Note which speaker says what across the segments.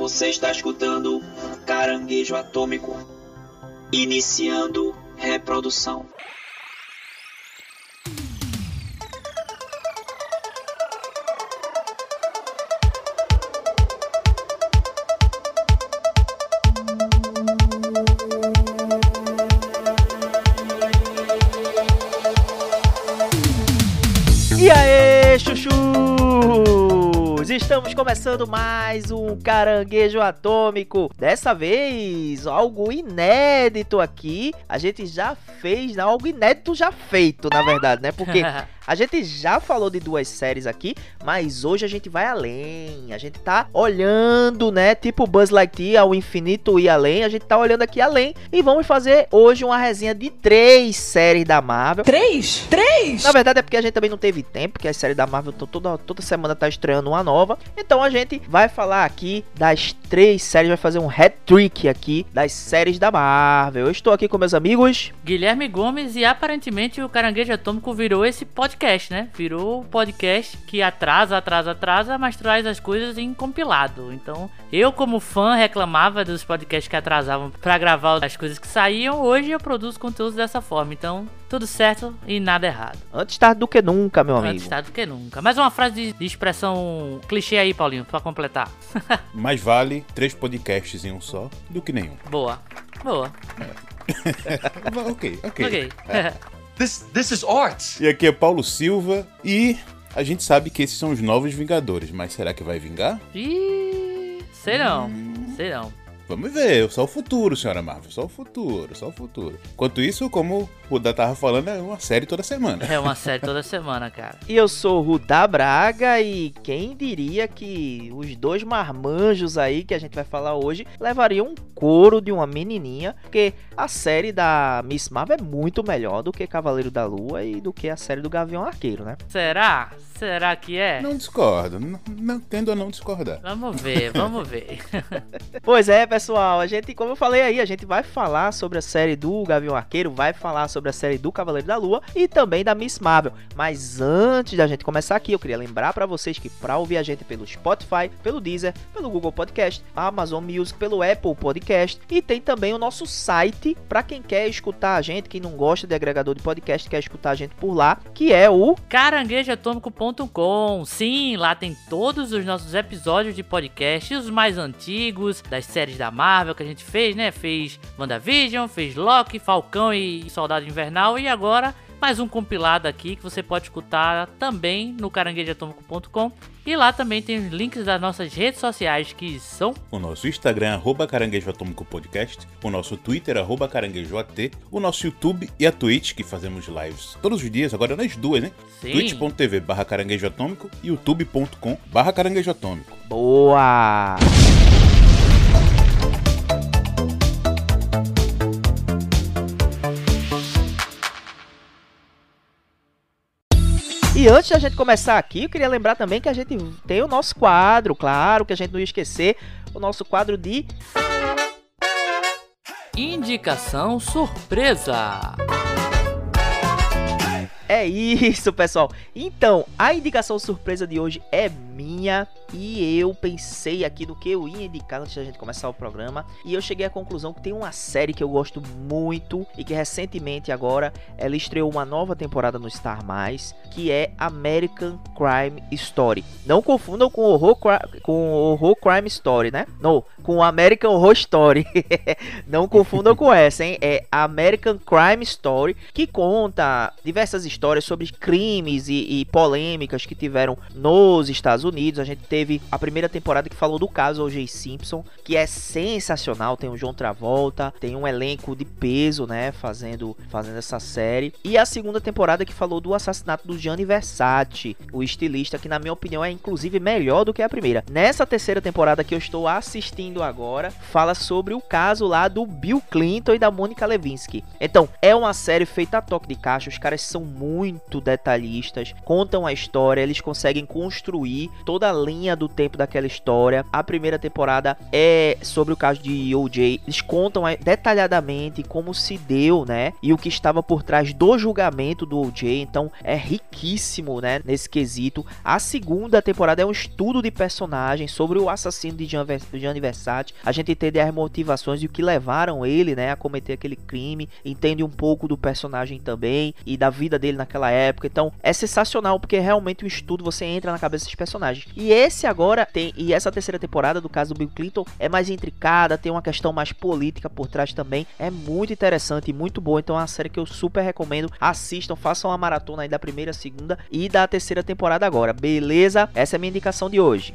Speaker 1: Você está escutando Caranguejo Atômico. Iniciando reprodução.
Speaker 2: Estamos começando mais um Caranguejo Atômico. Dessa vez, algo inédito aqui. A gente já fez, não, algo inédito já feito, na verdade, né? Porque a gente já falou de duas séries aqui, mas hoje a gente vai além. A gente tá olhando, né? Tipo Buzz Lightyear ao infinito e além. A gente tá olhando aqui além e vamos fazer hoje uma resenha de três séries da Marvel.
Speaker 3: Três? Três?
Speaker 2: Na verdade é porque a gente também não teve tempo, porque as séries da Marvel toda, toda semana tá estreando uma nova. Então a gente vai falar aqui das três séries, vai fazer um hat-trick aqui das séries da Marvel. Eu estou aqui com meus amigos.
Speaker 4: Guilherme Gomes e aparentemente o Caranguejo Atômico virou esse podcast, né? Virou podcast que atrasa, atrasa, atrasa, mas traz as coisas em compilado. Então, eu como fã reclamava dos podcasts que atrasavam para gravar as coisas que saíam. Hoje eu produzo conteúdos dessa forma. Então, tudo certo e nada errado.
Speaker 2: Antes tarde do que nunca, meu amigo.
Speaker 4: Antes tarde do que nunca. Mais uma frase de, de expressão clichê aí, Paulinho, pra completar.
Speaker 5: Mais vale três podcasts em um só do que nenhum.
Speaker 4: Boa. Boa.
Speaker 5: ok, ok.
Speaker 4: Ok.
Speaker 6: This this is art.
Speaker 5: E aqui é Paulo Silva e a gente sabe que esses são os novos Vingadores, mas será que vai vingar?
Speaker 4: Ih, sei não. Sei não.
Speaker 5: Vamos ver, só o futuro, senhora Marvel, só o futuro, só o futuro. Enquanto isso, como o Da tava falando, é uma série toda semana.
Speaker 4: É uma série toda semana, cara.
Speaker 2: E eu sou o Rudá Braga e quem diria que os dois marmanjos aí que a gente vai falar hoje levariam um couro de uma menininha, porque a série da Miss Marvel é muito melhor do que Cavaleiro da Lua e do que a série do Gavião Arqueiro, né?
Speaker 4: Será? Será que é?
Speaker 5: Não discordo, não, não tendo a não discordar.
Speaker 4: Vamos ver, vamos ver.
Speaker 2: Pois é, pessoal, a gente, como eu falei aí, a gente vai falar sobre a série do Gavião Arqueiro, vai falar sobre a série do Cavaleiro da Lua e também da Miss Marvel. Mas antes da gente começar aqui, eu queria lembrar pra vocês que pra ouvir a gente pelo Spotify, pelo Deezer, pelo Google Podcast, Amazon Music, pelo Apple Podcast e tem também o nosso site pra quem quer escutar a gente, quem não gosta de agregador de podcast, quer escutar a gente por lá, que é o
Speaker 4: caranguejoatômico.com. Sim, lá tem todos os nossos episódios de podcast, os mais antigos, das séries da Marvel que a gente fez, né? Fez WandaVision, fez Loki, Falcão e Soldado Invernal e agora mais um compilado aqui que você pode escutar também no caranguejoatômico.com. E lá também tem os links das nossas redes sociais que são
Speaker 5: O nosso Instagram, arroba Caranguejo Atômico Podcast, o nosso Twitter, arroba caranguejoat, o nosso YouTube e a Twitch, que fazemos lives todos os dias, agora nas duas, né? Twitch.tv barra caranguejo atômico e youtube.com barra caranguejo atômico.
Speaker 2: Boa! E antes da gente começar aqui, eu queria lembrar também que a gente tem o nosso quadro, claro, que a gente não ia esquecer, o nosso quadro de
Speaker 4: Indicação Surpresa.
Speaker 2: É isso, pessoal. Então, a indicação surpresa de hoje é minha e eu pensei aqui no que eu ia indicar antes da gente começar o programa e eu cheguei à conclusão que tem uma série que eu gosto muito e que recentemente agora ela estreou uma nova temporada no Star Mais, que é American Crime Story. Não confundam com horror com horror Crime Story, né? Não, com American Horror Story. Não confundam com essa, hein? É American Crime Story, que conta diversas histórias sobre crimes e, e polêmicas que tiveram nos Estados Unidos. A gente teve a primeira temporada que falou do caso O.J. Simpson, que é sensacional. Tem o John Travolta, tem um elenco de peso, né? Fazendo, fazendo essa série. E a segunda temporada que falou do assassinato do Gianni Versace, o estilista, que na minha opinião é inclusive melhor do que a primeira. Nessa terceira temporada que eu estou assistindo agora, fala sobre o caso lá do Bill Clinton e da Monica Lewinsky. Então, é uma série feita a toque de caixa, os caras são muito detalhistas, contam a história, eles conseguem construir toda a linha do tempo daquela história. A primeira temporada é sobre o caso de O.J. Eles contam detalhadamente como se deu, né? E o que estava por trás do julgamento do O.J. Então é riquíssimo, né? Nesse quesito. A segunda temporada é um estudo de personagens sobre o assassino de Gianni Versace. A gente entende as motivações e o que levaram ele, né, a cometer aquele crime. Entende um pouco do personagem também e da vida dele naquela época. Então é sensacional porque realmente um estudo você entra na cabeça desses personagens. E esse agora tem e essa terceira temporada do caso do Bill Clinton é mais intricada, tem uma questão mais política por trás também. É muito interessante e muito boa. Então é uma série que eu super recomendo. Assistam, façam uma maratona aí da primeira, segunda e da terceira temporada agora. Beleza? Essa é a minha indicação de hoje.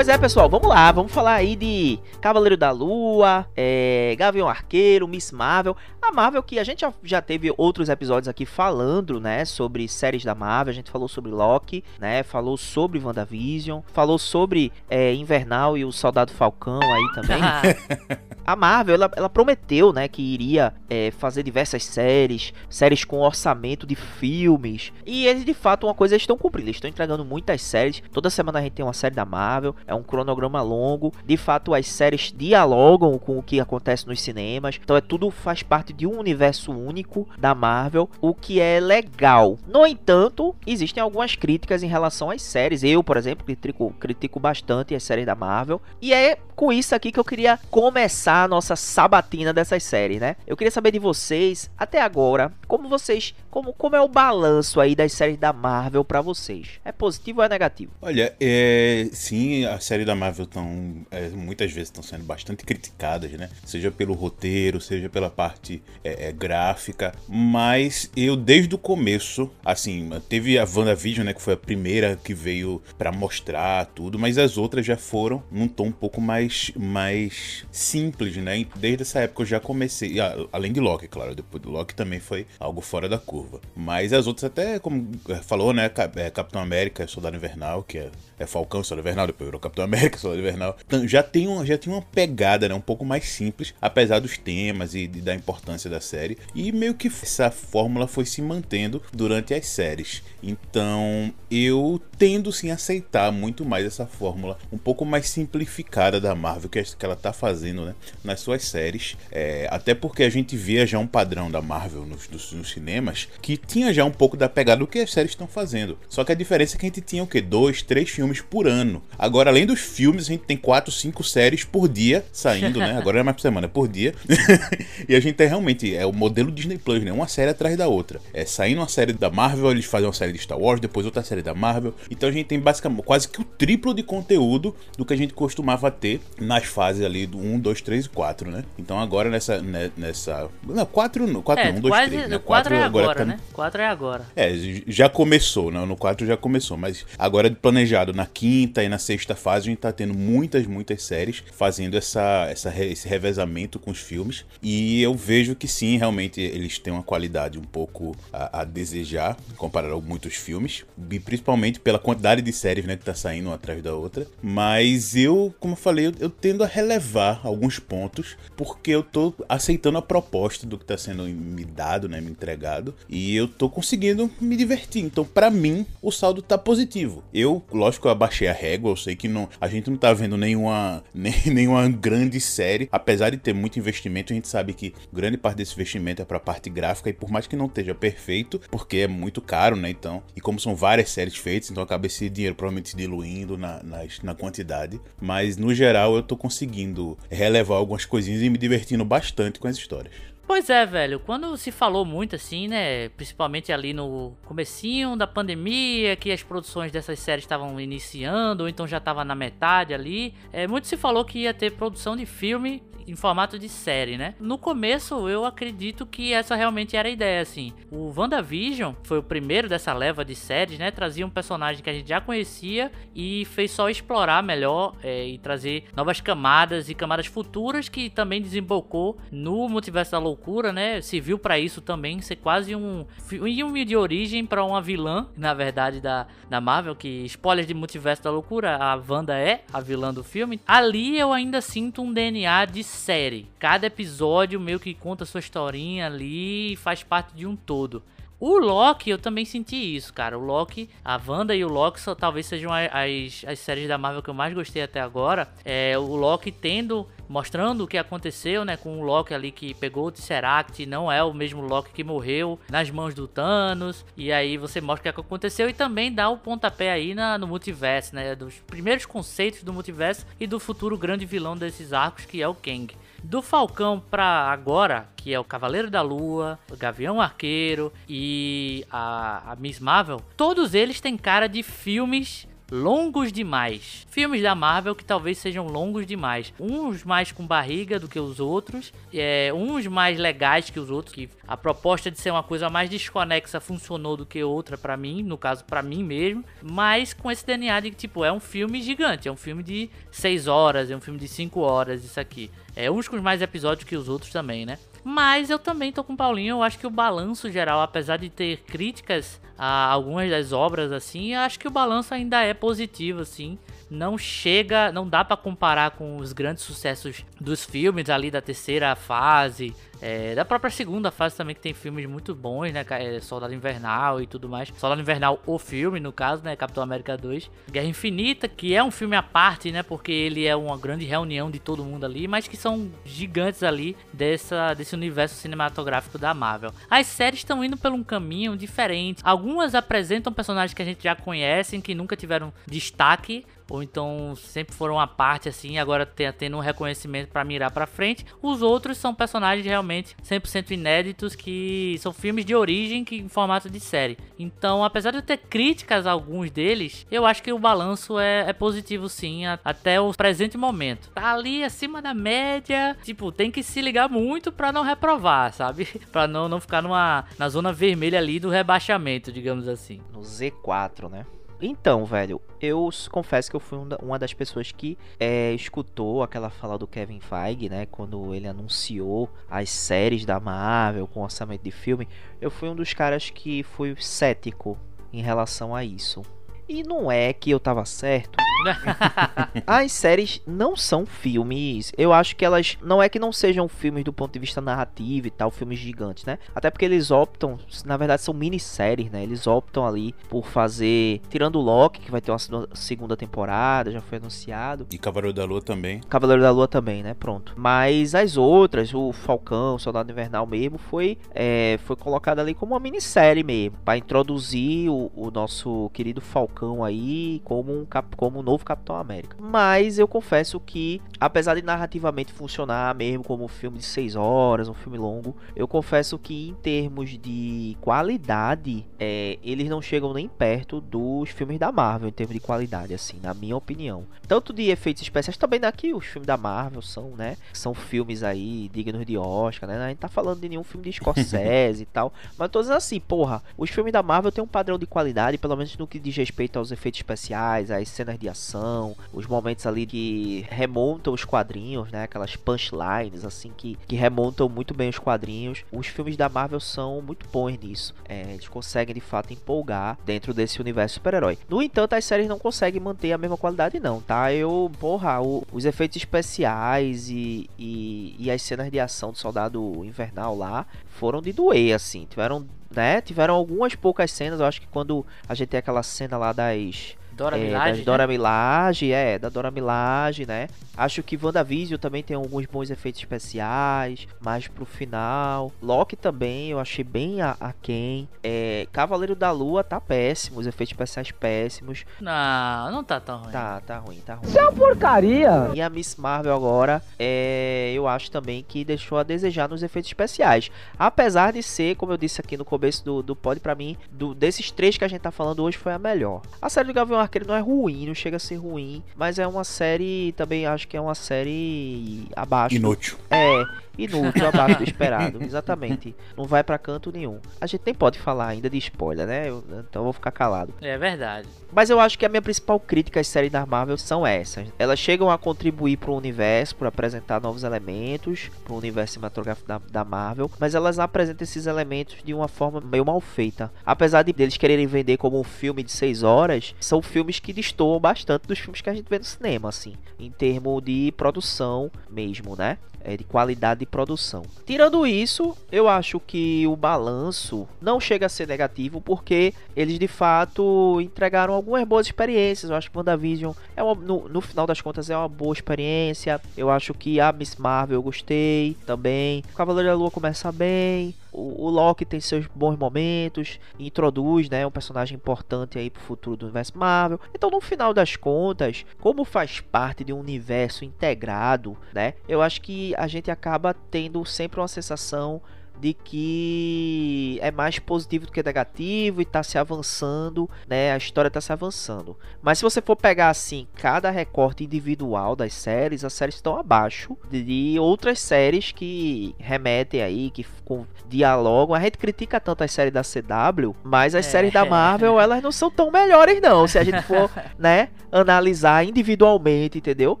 Speaker 2: Pois é, pessoal, vamos lá, vamos falar aí de Cavaleiro da Lua, é, Gavião Arqueiro, Miss Marvel. A Marvel que a gente já, já teve outros episódios aqui falando, né, sobre séries da Marvel. A gente falou sobre Loki, né, falou sobre WandaVision, falou sobre é, Invernal e o Soldado Falcão aí também. a Marvel, ela, ela, prometeu, né, que iria é, fazer diversas séries, séries com orçamento de filmes. E eles, de fato, uma coisa estão cumprindo. Eles estão entregando muitas séries. Toda semana a gente tem uma série da Marvel é um cronograma longo. De fato, as séries dialogam com o que acontece nos cinemas. Então é tudo faz parte de um universo único da Marvel, o que é legal. No entanto, existem algumas críticas em relação às séries. Eu, por exemplo, critico, critico bastante as séries da Marvel. E é com isso aqui que eu queria começar a nossa sabatina dessas séries, né? Eu queria saber de vocês, até agora, como vocês, como, como é o balanço aí das séries da Marvel para vocês? É positivo ou é negativo?
Speaker 5: Olha, é, sim, a série da Marvel estão é, muitas vezes estão sendo bastante criticadas, né? Seja pelo roteiro, seja pela parte é, é, gráfica, mas eu desde o começo, assim, teve a WandaVision, né, que foi a primeira que veio para mostrar tudo, mas as outras já foram num tom um pouco mais mais simples, né? Desde essa época eu já comecei, além de Loki, claro, depois do Loki também foi algo fora da curva. Mas as outras até como falou, né, é, Capitão América, Soldado Invernal, que é, é Falcão, Soldado Invernal, depois virou Capitão América, Soldado Invernal. Então, já tem, já tem uma pegada, né? Um pouco mais simples, apesar dos temas e, da importância da série. E meio que essa fórmula foi se mantendo durante as séries. Então, eu tendo sim aceitar muito mais essa fórmula um pouco mais simplificada da Marvel que, que ela tá fazendo, né? Nas suas séries. É, até porque a gente via já um padrão da Marvel nos, nos cinemas que tinha já um pouco da pegada do que as séries estão fazendo. Só que a diferença é que a gente tinha o que? Dois, três filmes por ano. Agora, além dos filmes, a gente tem quatro, cinco séries por dia saindo, né? Agora é mais por semana, é por dia. e a gente tem realmente, é o modelo Disney Plus, né? Uma série atrás da outra. É saindo uma série da Marvel, eles fazem uma série de Star Wars, depois outra série da Marvel. Então a gente tem basicamente quase que o triplo de conteúdo do que a gente costumava ter nas fases ali do 1, 2, 3 e 4, né? Então agora nessa. Né, nessa não, 4, 4
Speaker 4: é,
Speaker 5: não, 1, 2, 3. Né?
Speaker 4: 4 é agora, tá... né? 4 é agora.
Speaker 5: É, já começou, né? No 4 já começou, mas agora planejado na quinta e na sexta fase a gente tá tendo muitas, muitas séries fazendo essa, essa, esse revezamento com os filmes. E eu vejo que sim, realmente eles têm uma qualidade um pouco a, a desejar, comparado a muitos filmes. E principalmente pela quantidade de séries né, que tá saindo uma atrás da outra. Mas eu, como eu falei, eu, eu tendo a relevar alguns pontos, porque eu tô aceitando a proposta do que tá sendo me dado, né, me entregado. E eu tô conseguindo me divertir. Então, para mim, o saldo tá positivo. Eu, lógico, eu abaixei a régua, eu sei que não, a gente não tá vendo nenhuma, nem, nenhuma grande série, apesar de ter muito investimento, a gente sabe que grande parte desse investimento é para a parte gráfica e por mais que não esteja perfeito, porque é muito caro, né? Então, e como são várias séries feitas, então acaba esse dinheiro provavelmente se diluindo na, na, na quantidade, mas no geral eu tô conseguindo relevar algumas coisinhas e me divertindo bastante com as histórias.
Speaker 4: Pois é, velho. Quando se falou muito assim, né? Principalmente ali no comecinho da pandemia, que as produções dessas séries estavam iniciando, ou então já estava na metade ali. É, muito se falou que ia ter produção de filme em formato de série, né? No começo, eu acredito que essa realmente era a ideia, assim. O WandaVision foi o primeiro dessa leva de séries, né? Trazia um personagem que a gente já conhecia e fez só explorar melhor é, e trazer novas camadas e camadas futuras que também desembocou no Multiverso da Loucura Loucura, né, serviu para isso também, ser quase um filme de origem para uma vilã, na verdade, da, da Marvel, que spoilers de Multiverso da Loucura, a Wanda é a vilã do filme. Ali eu ainda sinto um DNA de série. Cada episódio meio que conta sua historinha ali e faz parte de um todo. O Loki, eu também senti isso, cara. O Loki, a Wanda e o Loki só, talvez sejam as, as séries da Marvel que eu mais gostei até agora. É o Loki tendo, mostrando o que aconteceu, né? Com o Loki ali que pegou o Tesseract, não é o mesmo Loki que morreu nas mãos do Thanos. E aí você mostra o que aconteceu e também dá o pontapé aí na, no multiverso, né? Dos primeiros conceitos do multiverso e do futuro grande vilão desses arcos, que é o Kang. Do Falcão pra agora, que é o Cavaleiro da Lua, o Gavião Arqueiro e a, a Miss Marvel, todos eles têm cara de filmes longos demais. Filmes da Marvel que talvez sejam longos demais. Uns mais com barriga do que os outros, é, uns mais legais que os outros, que a proposta de ser uma coisa mais desconexa funcionou do que outra para mim, no caso para mim mesmo, mas com esse DNA de que tipo, é um filme gigante, é um filme de 6 horas, é um filme de 5 horas, isso aqui. É uns com mais episódios que os outros também, né? Mas eu também tô com o Paulinho, eu acho que o balanço geral, apesar de ter críticas a algumas das obras assim, eu acho que o balanço ainda é positivo assim não chega, não dá para comparar com os grandes sucessos dos filmes ali da terceira fase, é, da própria segunda fase também que tem filmes muito bons, né? É, Soldado Invernal e tudo mais. Soldado Invernal, o filme, no caso, né? Capitão América 2. Guerra Infinita, que é um filme à parte, né? Porque ele é uma grande reunião de todo mundo ali, mas que são gigantes ali dessa, desse universo cinematográfico da Marvel. As séries estão indo por um caminho diferente. Algumas apresentam personagens que a gente já conhece, que nunca tiveram destaque, ou então sempre foram à parte assim, agora tendo um reconhecimento para mirar para frente. Os outros são personagens realmente 100% inéditos que são filmes de origem que em formato de série. Então, apesar de eu ter críticas a alguns deles, eu acho que o balanço é, é positivo sim, a, até o presente momento. Tá ali acima da média, tipo, tem que se ligar muito para não reprovar, sabe? para não, não ficar numa, na zona vermelha ali do rebaixamento, digamos assim.
Speaker 2: No Z4, né? Então, velho, eu confesso que eu fui uma das pessoas que é, escutou aquela fala do Kevin Feige, né? Quando ele anunciou as séries da Marvel com orçamento de filme. Eu fui um dos caras que fui cético em relação a isso. E não é que eu tava certo. As séries não são filmes. Eu acho que elas. Não é que não sejam filmes do ponto de vista narrativo e tal, filmes gigantes, né? Até porque eles optam. Na verdade, são minisséries, né? Eles optam ali por fazer. Tirando o Loki, que vai ter uma segunda temporada, já foi anunciado.
Speaker 5: E Cavaleiro da Lua também.
Speaker 2: Cavaleiro da Lua também, né? Pronto. Mas as outras, o Falcão, o Soldado Invernal mesmo, foi, é, foi colocado ali como uma minissérie mesmo. para introduzir o, o nosso querido Falcão Falcão aí como um, cap, como um novo Capitão América. Mas eu confesso que, apesar de narrativamente funcionar mesmo como um filme de 6 horas, um filme longo, eu confesso que em termos de qualidade, é, eles não chegam nem perto dos filmes da Marvel, em termos de qualidade, assim, na minha opinião. Tanto de efeitos especiais, também daqui os filmes da Marvel são, né? São filmes aí dignos de Oscar, né? A gente tá falando de nenhum filme de Scorsese e tal. Mas tô dizendo assim, porra, os filmes da Marvel têm um padrão de qualidade, pelo menos no que diz respeito respeito aos efeitos especiais, às cenas de ação, os momentos ali que remontam os quadrinhos, né? Aquelas punchlines, assim, que, que remontam muito bem os quadrinhos. Os filmes da Marvel são muito bons nisso. É, eles conseguem de fato empolgar dentro desse universo super-herói. No entanto, as séries não conseguem manter a mesma qualidade, não, tá? Eu, porra, o, os efeitos especiais e, e, e as cenas de ação do Soldado Invernal lá foram de doer, assim. Tiveram né? Tiveram algumas poucas cenas, eu acho que quando a gente tem aquela cena lá das
Speaker 4: Dora é, Milaje,
Speaker 2: Dora né? Milaje, é, da Dora Milaje, né? Acho que WandaVision também tem alguns bons efeitos especiais, mais pro final. Loki também eu achei bem aquém. É, Cavaleiro da Lua tá péssimo, os efeitos especiais péssimos.
Speaker 4: Não, não tá tão ruim.
Speaker 2: Tá, tá ruim, tá ruim.
Speaker 3: Isso é uma porcaria!
Speaker 2: E a Miss Marvel agora, é, eu acho também que deixou a desejar nos efeitos especiais. Apesar de ser, como eu disse aqui no começo do, do pod, pra mim, do, desses três que a gente tá falando hoje, foi a melhor. A série do Gavião Arqueiro não é ruim, não chega a ser ruim, mas é uma série, também acho que é uma série abaixo.
Speaker 5: Inútil.
Speaker 2: É, inútil, abaixo do esperado. Exatamente. Não vai pra canto nenhum. A gente nem pode falar ainda de spoiler, né? Eu- então eu vou ficar calado.
Speaker 4: É verdade.
Speaker 2: Mas eu acho que a minha principal crítica às séries da Marvel são essas. Elas chegam a contribuir para o universo, para apresentar novos elementos para o universo cinematográfico da, da Marvel, mas elas apresentam esses elementos de uma forma meio mal feita. Apesar de eles quererem vender como um filme de 6 horas, são filmes que destoam bastante dos filmes que a gente vê no cinema, assim, em termos de produção mesmo, né? É, de qualidade de produção. Tirando isso, eu acho que o balanço não chega a ser negativo porque eles de fato entregaram algumas boas experiências. Eu acho que WandaVision é uma, no, no final das contas é uma boa experiência. Eu acho que a Miss Marvel eu gostei também. O Cavaleiro da Lua começa bem. O, o Loki tem seus bons momentos, introduz, né, um personagem importante aí pro futuro do universo Marvel. Então, no final das contas, como faz parte de um universo integrado, né, eu acho que a gente acaba tendo sempre uma sensação de que é mais positivo do que negativo e tá se avançando, né? A história tá se avançando. Mas se você for pegar assim cada recorte individual das séries, as séries estão abaixo de outras séries que remetem aí, que com, dialogam. A gente critica tanto as séries da CW, mas as
Speaker 4: É.
Speaker 2: séries da Marvel, elas não são tão melhores não, se a gente for, né, analisar individualmente, entendeu?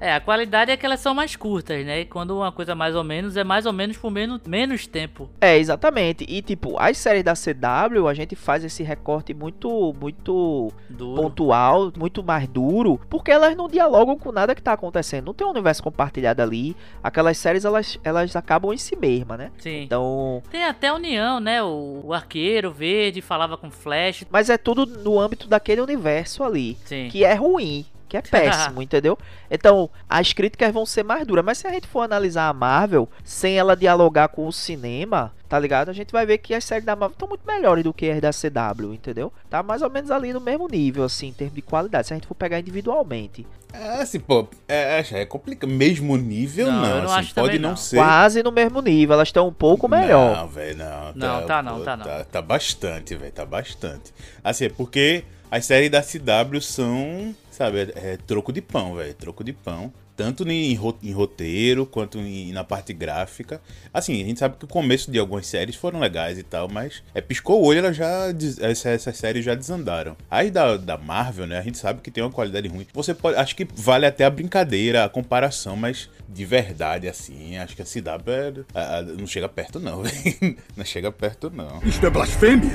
Speaker 4: É, a qualidade é que elas são mais curtas, né? E quando uma coisa mais ou menos é mais ou menos por menos, menos tempo.
Speaker 2: É, exatamente. E tipo, as séries da CW, a gente faz esse recorte muito muito
Speaker 4: Duro.
Speaker 2: pontual, muito mais duro, porque elas não dialogam com nada que tá acontecendo. Não tem um universo compartilhado ali. Aquelas séries elas elas acabam em si mesma, né?
Speaker 4: Sim.
Speaker 2: Então,
Speaker 4: Tem até a união, né? O, o arqueiro verde falava com Flash.
Speaker 2: mas é tudo no âmbito daquele universo ali,
Speaker 4: Sim.
Speaker 2: que é ruim, que é péssimo, entendeu? Então, as críticas vão ser mais duras, mas se a gente for analisar a Marvel sem ela dialogar com o cinema, tá ligado? A gente vai ver que as séries da Marvel estão muito melhores do que as da CW, entendeu? Tá mais ou menos ali no mesmo nível, assim, em termos de qualidade, se a gente for pegar individualmente.
Speaker 5: É, assim, pô, é, é, é complicado. Mesmo nível,
Speaker 4: Não,
Speaker 5: não.
Speaker 4: eu não
Speaker 5: assim,
Speaker 4: acho
Speaker 5: pode não,
Speaker 4: não.
Speaker 5: ser.
Speaker 2: Quase no mesmo nível, elas estão um pouco melhor.
Speaker 5: Não, velho, não.
Speaker 4: Não, tá não,
Speaker 5: pô,
Speaker 4: tá não.
Speaker 5: Tá, tá bastante, velho, tá bastante. Assim, é porque as séries da CW são, sabe, é, é troco de pão, velho, troco de pão. Tanto em, ro- em roteiro quanto em- na parte gráfica. Assim, a gente sabe que o começo de algumas séries foram legais e tal, mas é, piscou o olho, ela já, des- essa- essas séries já desandaram. Aí da, da Marvel, né, a gente sabe que tem uma qualidade ruim. Você pode, acho que vale até a brincadeira, a comparação, mas de verdade, assim, acho que a CW é, a- a- não chega perto não. Não chega perto não.
Speaker 3: Isto é blasfêmia!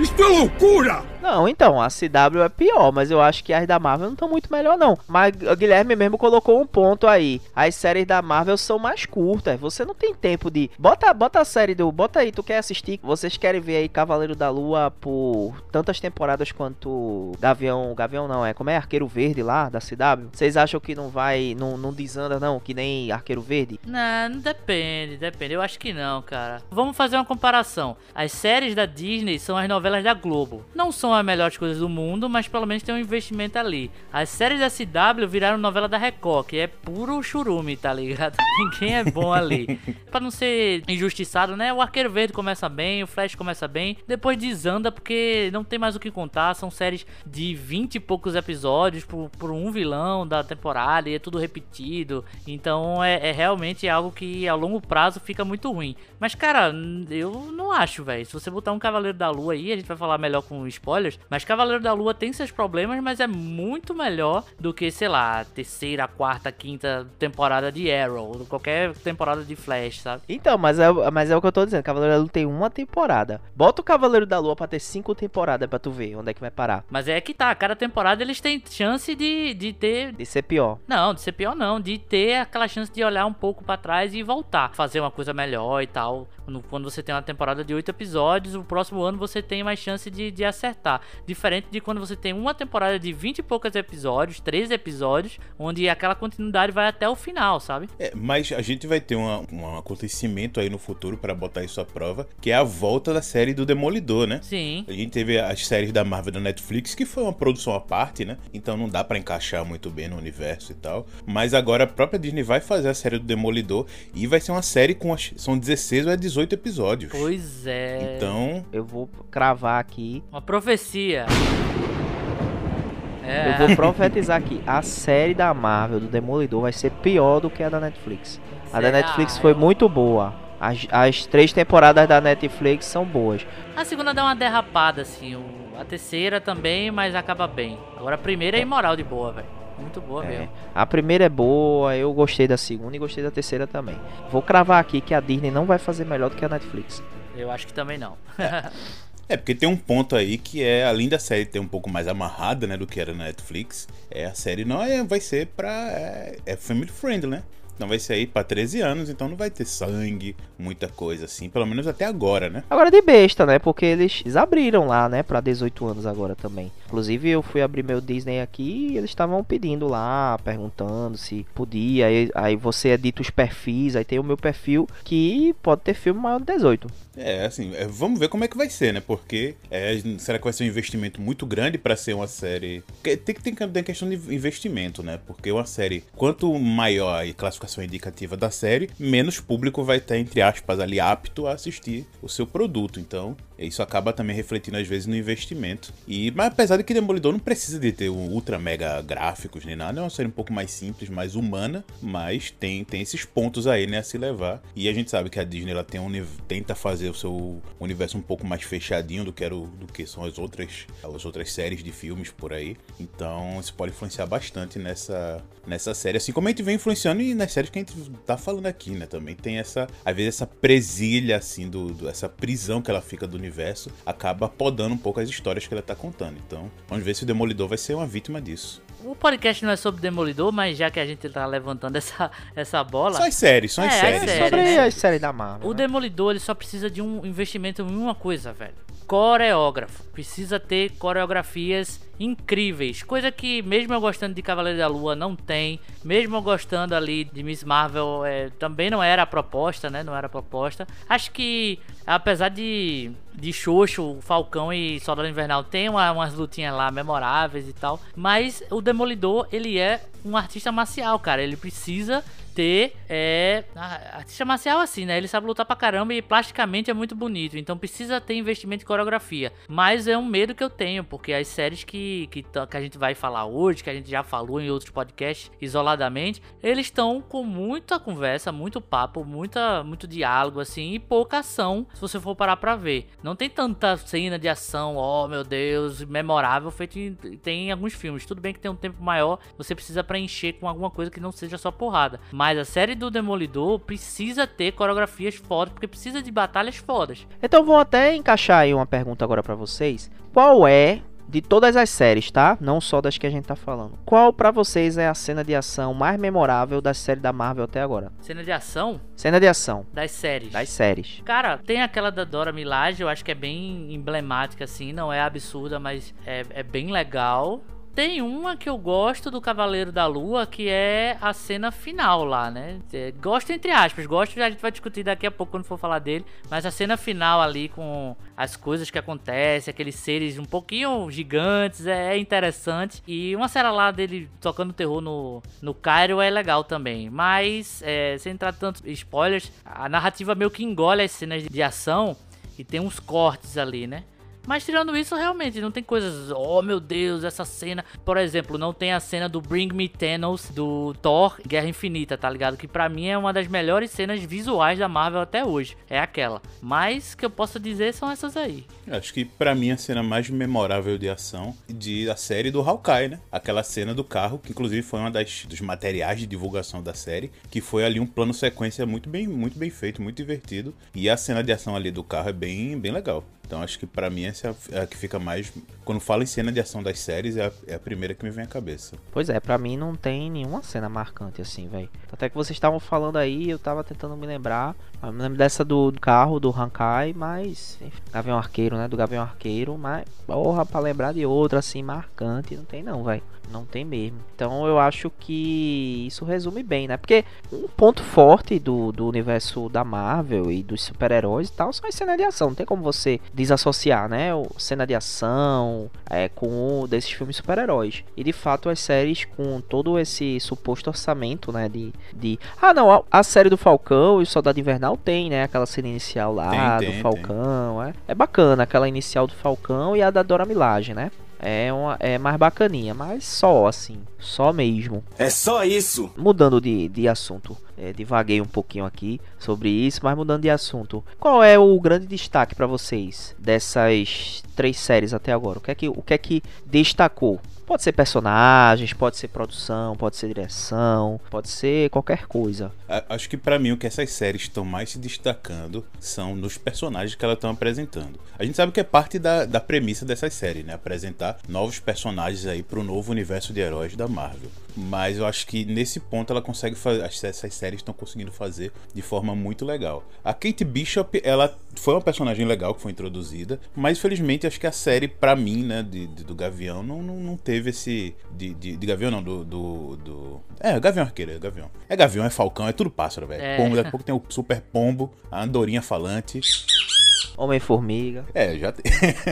Speaker 3: Isto é loucura!
Speaker 2: Não, então, a CW é pior, mas eu acho que as da Marvel não estão muito melhor, não. Mas o Guilherme mesmo colocou um ponto aí. As séries da Marvel são mais curtas. Você não tem tempo de. Bota, bota a série do. Bota aí, tu quer assistir? Vocês querem ver aí Cavaleiro da Lua por tantas temporadas quanto Gavião. Gavião não, é como é Arqueiro Verde lá da CW? Vocês acham que não vai. Não, não desanda, não? Que nem Arqueiro Verde?
Speaker 4: Não, depende, depende. Eu acho que não, cara. Vamos fazer uma comparação. As séries da Disney são as novelas da Globo. Não são as melhores coisas do mundo, mas pelo menos tem um investimento ali. As séries da CW viraram novela da Record, que é puro churume, tá ligado? Ninguém é bom ali. pra não ser injustiçado, né? O Arqueiro Verde começa bem, o Flash começa bem, depois desanda porque não tem mais o que contar. São séries de 20 e poucos episódios por, por um vilão da temporada e é tudo repetido. Então é, é realmente algo que a longo prazo fica muito ruim. Mas, cara, eu não acho, velho. Se você botar um Cavaleiro da Lua aí, a gente vai falar melhor com spoilers. Mas Cavaleiro da Lua tem seus problemas, mas é muito melhor do que, sei lá, terceira, quarta, quinta temporada de Arrow, qualquer temporada de Flash, sabe?
Speaker 2: Então, mas é, mas é o que eu tô dizendo. Cavaleiro da Lua tem uma temporada. Bota o Cavaleiro da Lua pra ter cinco temporadas pra tu ver onde é que vai parar.
Speaker 4: Mas é que tá, cada temporada eles têm chance de, de ter
Speaker 2: De ser pior.
Speaker 4: Não, de ser pior não, de ter aquela chance de olhar um pouco pra trás e voltar, fazer uma coisa melhor e tal. Quando você tem uma temporada de oito episódios, o próximo ano você tem mais chance de, de acertar. Diferente de quando você tem uma temporada de vinte e poucos episódios, 13 episódios, onde aquela continuidade vai até o final, sabe?
Speaker 5: É, mas a gente vai ter uma- um acontecimento aí no futuro para botar isso à prova, que é a volta da série do Demolidor, né?
Speaker 4: Sim.
Speaker 5: A gente teve as séries da Marvel da Netflix, que foi uma produção à parte, né? Então não dá pra encaixar muito bem no universo e tal. Mas agora a própria Disney vai fazer a série do Demolidor e vai ser uma série com são 16 ou é 18 episódios.
Speaker 4: Pois é.
Speaker 5: Então,
Speaker 2: Eu vou cravar aqui.
Speaker 4: Uma profecia. É.
Speaker 2: Eu vou profetizar aqui. A série da Marvel do Demolidor vai ser pior do que a da Netflix. A da? Netflix foi muito boa. As, as três temporadas da Netflix são boas.
Speaker 4: A segunda dá uma derrapada, assim. A terceira também, mas acaba bem. Agora a primeira é imoral de boa, velho. Muito boa
Speaker 2: É,
Speaker 4: mesmo.
Speaker 2: a primeira é boa, eu gostei da segunda e gostei da terceira também. Vou cravar aqui que a Disney não vai fazer melhor do que a Netflix.
Speaker 4: Eu acho que também não.
Speaker 5: É, porque tem um ponto aí que é, além da série ter um pouco mais amarrada, né, do que era na Netflix, é a série não é, vai ser pra. É, é family friendly, né? Então vai ser aí pra 13 anos, então não vai ter sangue, muita coisa assim, pelo menos até agora, né?
Speaker 2: Agora de besta, né? Porque eles, eles abriram lá, né? Pra 18 anos agora também. Inclusive eu fui abrir meu Disney aqui e eles estavam pedindo lá, perguntando se podia. Aí, aí você edita os perfis, aí tem o meu perfil que pode ter filme maior de 18.
Speaker 5: É, assim, é, vamos ver como é que vai ser, né? Porque é, será que vai ser um investimento muito grande pra ser uma série. Tem que tem ter questão de investimento, né? Porque uma série, quanto maior a classificação indicativa da série, menos público vai estar, entre aspas, ali apto a assistir o seu produto. Então, isso acaba também refletindo às vezes no investimento. E, mas apesar de que Demolidor não precisa de ter um ultra mega gráficos nem nada, é uma série um pouco mais simples, mais humana, mas tem, tem esses pontos aí, né, a se levar. E a gente sabe que a Disney ela tem um, tenta fazer o seu universo um pouco mais fechadinho do que, era o- do que são as outras, as outras séries de filmes por aí. Então isso pode influenciar bastante nessa, nessa série, assim como a gente vem influenciando e nas séries que a gente tá falando aqui, né? Também tem essa, às vezes, essa presilha, assim, do, do- essa prisão que ela fica do universo, acaba podando um pouco as histórias que ela tá contando. Então, vamos ver se o Demolidor vai ser uma vítima disso.
Speaker 4: O podcast não é sobre Demolidor, mas já que a gente tá levantando essa, essa bola.
Speaker 5: Só as séries, só as
Speaker 4: É, as
Speaker 5: séries.
Speaker 4: séries.
Speaker 2: Sobre
Speaker 4: né?
Speaker 2: as séries da Marvel.
Speaker 4: O
Speaker 2: né?
Speaker 4: Demolidor ele só precisa de um investimento em uma coisa, velho. Coreógrafo. Precisa ter coreografias incríveis. Coisa que, mesmo eu gostando de Cavaleiro da Lua, não tem. Mesmo eu gostando ali de Miss Marvel, é, também não era a proposta, né? Não era a proposta. Acho que, apesar de, de Xoxo, Falcão e Soldado Invernal tem uma- umas lutinhas lá memoráveis e tal. Mas o Demolidor, ele é um artista marcial, cara. Ele precisa ter é artista marcial assim, né? Ele sabe lutar pra caramba e plasticamente é muito bonito. Então precisa ter investimento em coreografia. Mas é um medo que eu tenho, porque as séries que, que, que a gente vai falar hoje, que a gente já falou em outros podcasts isoladamente, eles estão com muita conversa, muito papo, muita, muito diálogo assim e pouca ação, se você for parar pra ver. Não tem tanta cena de ação, oh meu Deus, memorável feito em, tem em alguns filmes. Tudo bem que tem um tempo maior, você precisa preencher com alguma coisa que não seja só porrada. Mas a série do Demolidor precisa ter coreografias fodas, porque precisa de batalhas fodas.
Speaker 2: Então vou até encaixar aí uma pergunta agora pra vocês. Qual é de todas as séries, tá? Não só das que a gente tá falando. Qual pra vocês é a cena de ação mais memorável da série da Marvel até agora?
Speaker 4: Cena de ação
Speaker 2: Cena de ação
Speaker 4: das séries.
Speaker 2: das séries.
Speaker 4: Cara, tem aquela da Dora Milaje, eu acho que é bem emblemática, assim, não é absurda, mas é, é bem legal. Tem uma que eu gosto do Cavaleiro da Lua, que é a cena final lá, né? É, Gosto entre aspas, gosto, a gente vai discutir daqui a pouco quando for falar dele. Mas a cena final ali com as coisas que acontecem, aqueles seres um pouquinho gigantes, é, é interessante. E uma cena lá dele tocando terror no, no Cairo é legal também. Mas, é, sem entrar tanto spoilers, a narrativa meio que engole as cenas de ação e tem uns cortes ali, né? Mas tirando isso, realmente, não tem coisas. Oh meu Deus, essa cena. Por exemplo, não tem a cena do Bring Me Thanos do Thor Guerra Infinita, tá ligado? Que pra mim é uma das melhores cenas visuais da Marvel até hoje. É aquela. Mas que eu posso dizer são essas aí.
Speaker 5: Acho que pra mim a cena mais memorável de ação de a série do Hawkeye, né? Aquela cena do carro, que inclusive foi uma das dos materiais de divulgação da série, que foi ali um plano sequência muito bem, muito bem feito, muito divertido. E a cena de ação ali do carro é bem, bem legal. Então acho que pra mim essa é a que fica mais. Quando falo em cena de ação das séries, é a, é a primeira que me vem à cabeça.
Speaker 2: Pois é, pra mim não tem nenhuma cena marcante assim, velho. Até que vocês estavam falando aí, eu tava tentando me lembrar. Eu me lembro dessa do do carro do Hankai, mas. enfim, Gavião Arqueiro, né? Do Gavião Arqueiro, mas. Porra, pra lembrar de outra assim marcante, não tem não, velho. Não tem mesmo. Então eu acho que isso resume bem, né? Porque um ponto forte do, do universo da Marvel e dos super-heróis e tal são as cenas de ação. Não tem como você desassociar, né? O cena de ação é, com o desses filmes super-heróis. E de fato as séries com todo esse suposto orçamento, né? De. de... Ah, não, a, a série do Falcão e o Soldado Invernal tem, né? Aquela cena inicial lá
Speaker 5: Tem,
Speaker 2: do
Speaker 5: tem,
Speaker 2: Falcão. É, é bacana aquela inicial do Falcão e a da Dora Milaje, né? É, uma, é mais bacaninha, mas só assim, só mesmo.
Speaker 7: É só isso.
Speaker 2: Mudando de, de assunto, é, divaguei um pouquinho aqui sobre isso, mas mudando de assunto, qual é o grande destaque para vocês dessas três séries até agora? O que é que, o que, é que destacou? Pode ser personagens, pode ser produção, pode ser direção, pode ser qualquer coisa.
Speaker 5: Acho que pra mim o que essas séries estão mais se destacando são nos personagens que elas estão apresentando. A gente sabe que é parte da, da premissa dessas séries, né? Apresentar novos personagens aí pro novo universo de heróis da Marvel. Mas eu acho que nesse ponto ela consegue fazer. Essas séries estão conseguindo fazer de forma muito legal. A Kate Bishop, ela foi uma personagem legal que foi introduzida, mas infelizmente acho que a série, pra mim, né, de, de- do Gavião, não, não, não teve esse. De, de, de Gavião, não, do, do, do. É, Gavião Arqueiro, é Gavião. É Gavião, é Falcão, é tudo pássaro, velho.
Speaker 4: É.
Speaker 5: Pombo, daqui a pouco tem o Super Pombo, a Andorinha Falante.
Speaker 2: Homem-Formiga.
Speaker 5: É, já tem.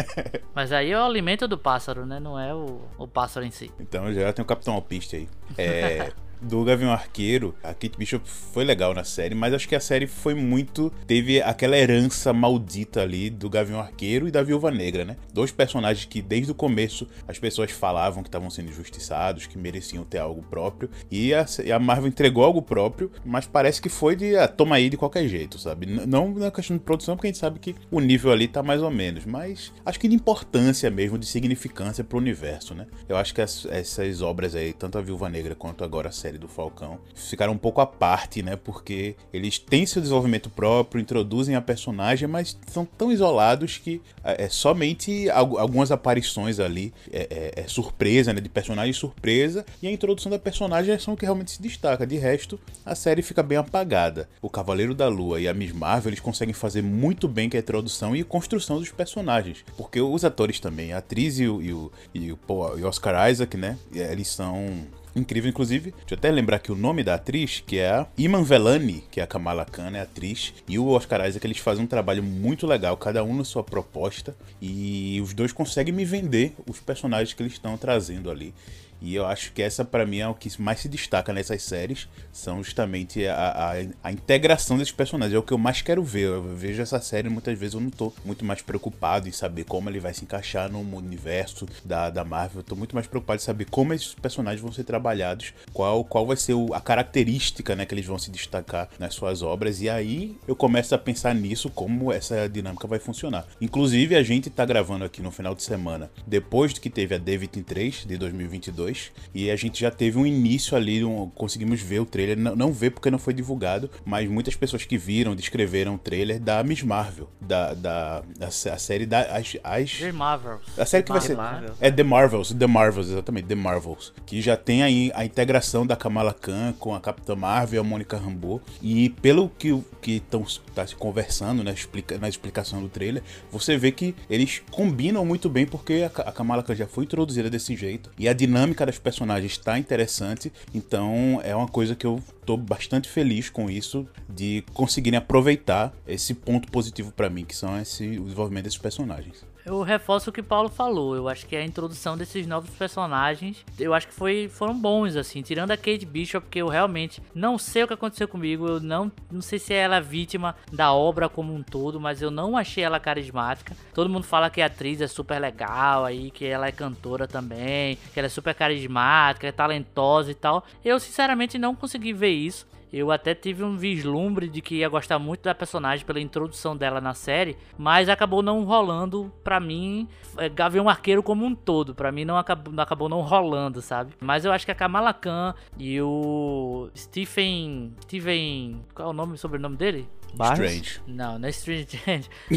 Speaker 4: Mas aí é o alimento do pássaro, né? Não é o, o pássaro em si.
Speaker 5: Então já tem o Capitão Alpiste aí. É. Do Gavião Arqueiro, a Kate Bishop foi legal na série, mas acho que a série foi muito. Teve aquela herança maldita ali do Gavião Arqueiro e da Viúva Negra, né? Dois personagens que desde o começo as pessoas falavam que estavam sendo injustiçados, que mereciam ter algo próprio. E a, a Marvel entregou algo próprio, mas parece que foi de ah, toma aí de qualquer jeito, sabe? N- não na questão de produção, porque a gente sabe que o nível ali tá mais ou menos, mas acho que de importância mesmo, de significância pro universo, né? Eu acho que as- essas obras aí, tanto a Viúva Negra quanto agora a série do Falcão, ficaram um pouco à parte, né? Porque eles têm seu desenvolvimento próprio, introduzem a personagem, mas são tão isolados que é, é somente al- algumas aparições ali, é, é- é surpresa, né? De personagem surpresa, e a introdução da personagem são o que realmente se destaca. De resto, a série fica bem apagada. O Cavaleiro da Lua e a Miss Marvel, eles conseguem fazer muito bem que a introdução e construção dos personagens. Porque os atores também, a atriz e o, e o, e o, pô, e Oscar Isaac, né? Eles são incrível, inclusive. Deixa eu até lembrar que o nome da atriz, que é a Iman Velani, que é a Kamala Khan, é a atriz, e o Oscar Isaac, eles fazem um trabalho muito legal, cada um na sua proposta, e os dois conseguem me vender os personagens que eles estão trazendo ali. E eu acho que essa, pra mim, é o que mais se destaca nessas séries. São justamente a, a, a integração desses personagens. É o que eu mais quero ver. Eu vejo essa série muitas vezes eu não tô muito mais preocupado em saber como ele vai se encaixar no universo da, da Marvel. Eu tô muito mais preocupado em saber como esses personagens vão ser trabalhados, qual, qual vai ser o- a característica né, que eles vão se destacar nas suas obras. E aí eu começo a pensar nisso, como essa dinâmica vai funcionar. Inclusive, a gente tá gravando aqui no final de semana, depois de que teve a D23 de 2022, e a gente já teve um início ali, um- conseguimos ver o trailer, não, não ver porque não foi divulgado, mas muitas pessoas que viram, descreveram o trailer da Miss Marvel, da, da, da a série da. As, as,
Speaker 4: The Marvels.
Speaker 5: a série que vai ser.
Speaker 2: Marvel.
Speaker 5: É The Marvels, The Marvels, exatamente, The Marvels. Que já tem aí a integração da Kamala Khan com a Capitã Marvel e a Mônica Rambeau. E pelo que que estão tá se conversando né, explica, na explicação do trailer, você vê que eles combinam muito bem porque a, a Kamala Khan já foi introduzida desse jeito. E a dinâmica das personagens está interessante. Então é uma coisa que eu tô bastante feliz com isso de conseguirem aproveitar esse ponto positivo pra mim, que são esse, o desenvolvimento desses personagens.
Speaker 4: Eu reforço o que Paulo falou. Eu acho que a introdução desses novos personagens, eu acho que foi, foram bons, assim. Tirando a Kate Bishop, porque eu realmente não sei o que aconteceu comigo. Eu não, não sei se ela é vítima da obra como um todo, mas eu não achei ela carismática. Todo mundo fala que a atriz é super legal aí, que ela é cantora também, que ela é super carismática, é talentosa e tal. Eu, sinceramente, não consegui ver isso. Eu até tive um vislumbre de que ia gostar muito da personagem pela introdução dela na série, mas acabou não rolando pra mim. é, Gavião Arqueiro como um todo, pra mim não acabou, não acabou não rolando, sabe? Mas eu acho que a Kamala Khan e o Stephen. Steven. Qual é o nome, sobrenome dele?
Speaker 2: Barnes?
Speaker 5: Strange.
Speaker 4: Não, não é Strange.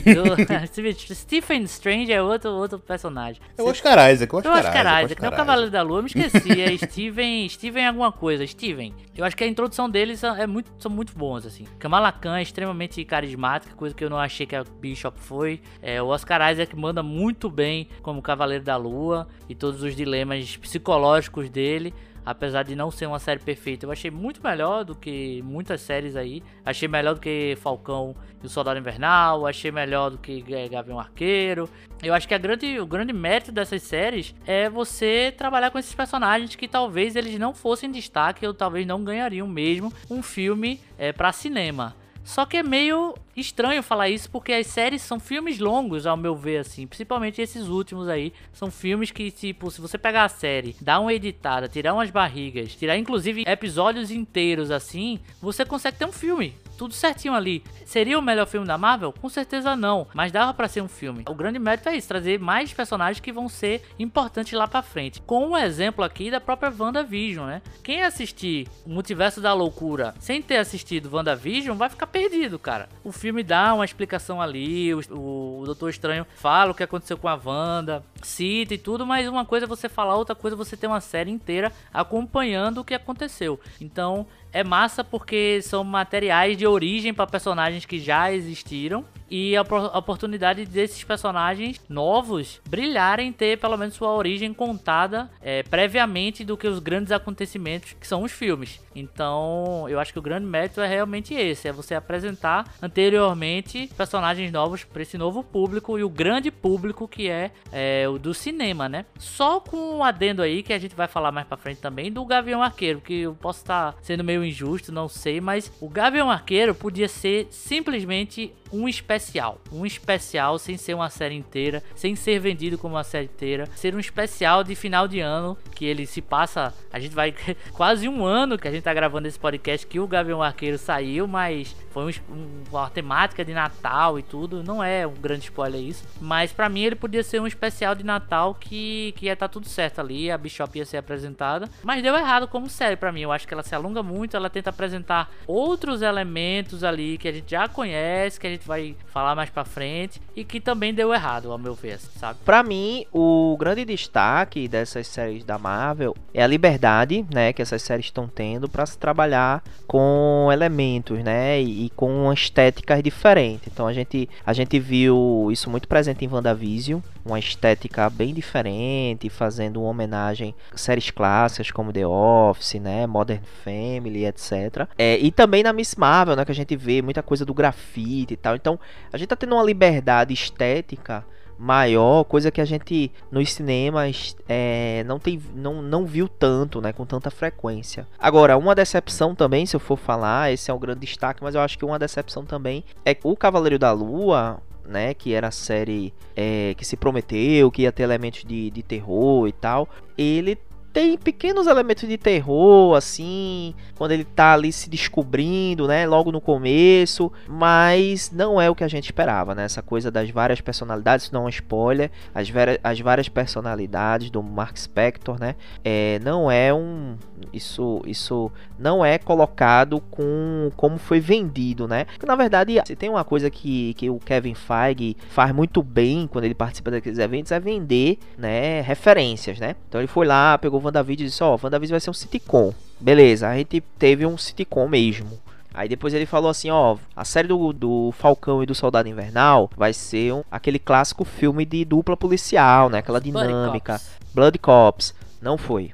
Speaker 4: O- Stephen- Strange é outro, outro personagem.
Speaker 5: É o Oscar Isaac, o Oscar
Speaker 4: era
Speaker 5: Isaac,
Speaker 4: Isaac, não é o
Speaker 5: Oscar
Speaker 4: Cavaleiro da Lua, eu me esqueci. É Steven, Steven alguma coisa, Steven. Eu acho que a introdução deles são- é muito, são muito bons, assim. Kamala Khan é extremamente carismática, coisa que eu não achei que a Bishop foi. É, o Oscar Isaac manda muito bem como Cavaleiro da Lua e todos os dilemas psicológicos dele. Apesar de não ser uma série perfeita, eu achei muito melhor do que muitas séries aí. Achei melhor do que Falcão e o Soldado Invernal. Achei melhor do que eh, Gavião Arqueiro. Eu acho que grande, o grande mérito dessas séries é você trabalhar com esses personagens que talvez eles não fossem destaque ou talvez não ganhariam mesmo um filme é, para cinema. Só que é meio estranho falar isso porque as séries são filmes longos, ao meu ver, assim. Principalmente esses últimos aí. São filmes que, tipo, se você pegar a série, dar uma editada, tirar umas barrigas, tirar inclusive episódios inteiros assim, você consegue ter um filme tudo certinho ali. Seria o melhor filme da Marvel? Com certeza não, mas dava para ser um filme. O grande mérito é isso, trazer mais personagens que vão ser importantes lá para frente. Com um exemplo aqui da própria WandaVision, né? Quem assistir o Multiverso da Loucura sem ter assistido WandaVision vai ficar perdido, cara. O filme dá uma explicação ali, o, o, o Doutor Estranho fala o que aconteceu com a Wanda, cita e tudo, mas uma coisa é você falar, outra coisa é você ter uma série inteira acompanhando o que aconteceu. Então, é massa porque são materiais de origem para personagens que já existiram e a, oportunidade desses personagens novos brilharem, ter pelo menos sua origem contada é, previamente do que os grandes acontecimentos que são os filmes. Então, eu acho que o grande mérito é realmente esse: é você apresentar anteriormente personagens novos para esse novo público e o grande público que é, é, o do cinema, né? Só com um adendo aí que a gente vai falar mais para frente também do Gavião Arqueiro, que eu posso estar sendo meio injusto, não sei, mas o Gavião Arqueiro podia ser simplesmente um especial. Um especial sem ser uma série inteira, sem ser vendido como uma série inteira. Ser um especial de final de ano, que ele se passa. A gente vai. quase um ano que a gente tá gravando esse podcast que o Gavião Arqueiro saiu, mas foi um, um, uma temática de Natal e tudo. Não é um grande spoiler isso. Mas para mim ele podia ser um especial de Natal que, que ia estar tá tudo certo ali. A Bishop ia ser apresentada. Mas deu errado como série para mim. Eu acho que ela se alonga muito. Ela tenta apresentar outros elementos ali que a gente já conhece, que a gente vai falar mais para frente e que também deu errado, ao meu ver, sabe?
Speaker 2: Para mim, o grande destaque dessas séries da Marvel é a liberdade, né, que essas séries estão tendo para se trabalhar com elementos, né, e, e com estéticas diferentes. Então a gente a gente viu isso muito presente em WandaVision, uma estética bem diferente, fazendo uma homenagem a séries clássicas como The Office, né, Modern Family, etc. É, e também na Miss Marvel, né, que a gente vê muita coisa do grafite e tal. Então, a gente tá tendo uma liberdade estética maior, coisa que a gente nos cinemas é, não, tem, não, não viu tanto, né, com tanta frequência. Agora, uma decepção também, se eu for falar, esse é um grande destaque, mas eu acho que uma decepção também é o Cavaleiro da Lua, né, que era a série é, que se prometeu, que ia ter elementos de, de terror e tal, ele tem pequenos elementos de terror, assim, quando ele tá ali se descobrindo, né? Logo no começo, mas não é o que a gente esperava, né? Essa coisa das várias personalidades, não é um spoiler, as, as várias personalidades do Mark Spector, né? É, não é um. Isso, isso não é colocado com como foi vendido, né? Porque, na verdade, se tem uma coisa que, que o Kevin Feige faz muito bem quando ele participa daqueles eventos é vender, né? Referências, né? Então ele foi lá, pegou WandaVision e disse: Ó, oh, WandaVision vai ser um sitcom. Beleza, a gente teve um sitcom mesmo. Aí depois ele falou assim, ó, a série do, do Falcão e do Soldado Invernal vai ser um, aquele clássico filme de dupla policial, né? Aquela dinâmica. Blood Cops. Blood Cops. Não foi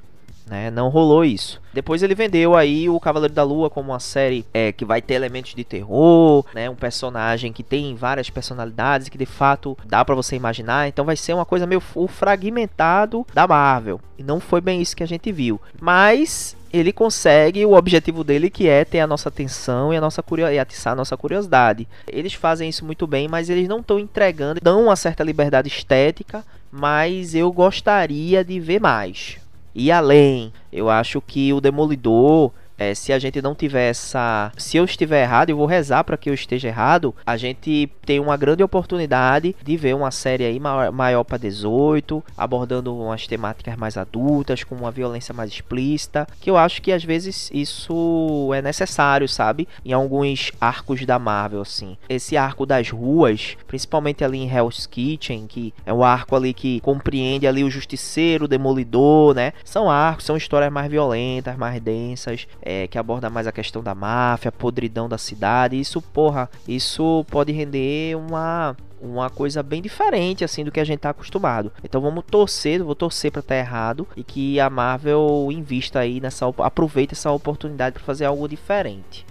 Speaker 2: né? Não rolou isso. Depois ele vendeu aí o Cavaleiro da Lua como uma série é, que vai ter elementos de terror, né? Um personagem que tem várias personalidades que de fato dá para você imaginar. Então vai ser uma coisa meio fragmentado da Marvel. E não foi bem isso que a gente viu. Mas ele consegue o objetivo dele que é ter a nossa atenção e a nossa e atiçar a nossa curiosidade. Eles fazem isso muito bem, mas eles não estão entregando, dão uma certa liberdade estética, mas eu gostaria de ver mais ir além. Eu acho que o Demolidor é, se a gente não tiver essa. Se eu estiver errado, eu vou rezar para que eu esteja errado. A gente tem uma grande oportunidade de ver uma série aí maior, maior para 18, abordando umas temáticas mais adultas, com uma violência mais explícita. Que eu acho que às vezes isso é necessário, sabe? Em alguns arcos da Marvel, assim. Esse arco das ruas, principalmente ali em Hell's Kitchen, que é um arco ali que compreende ali o justiceiro, o demolidor, né? São arcos, são histórias mais violentas, mais densas. É, que aborda mais a questão da máfia, podridão da cidade. Isso, porra, isso pode render uma uma coisa bem diferente assim do que a gente tá acostumado. Então vamos torcer, vou torcer para estar tá errado e que a Marvel invista aí nessa aproveite essa oportunidade para fazer algo diferente.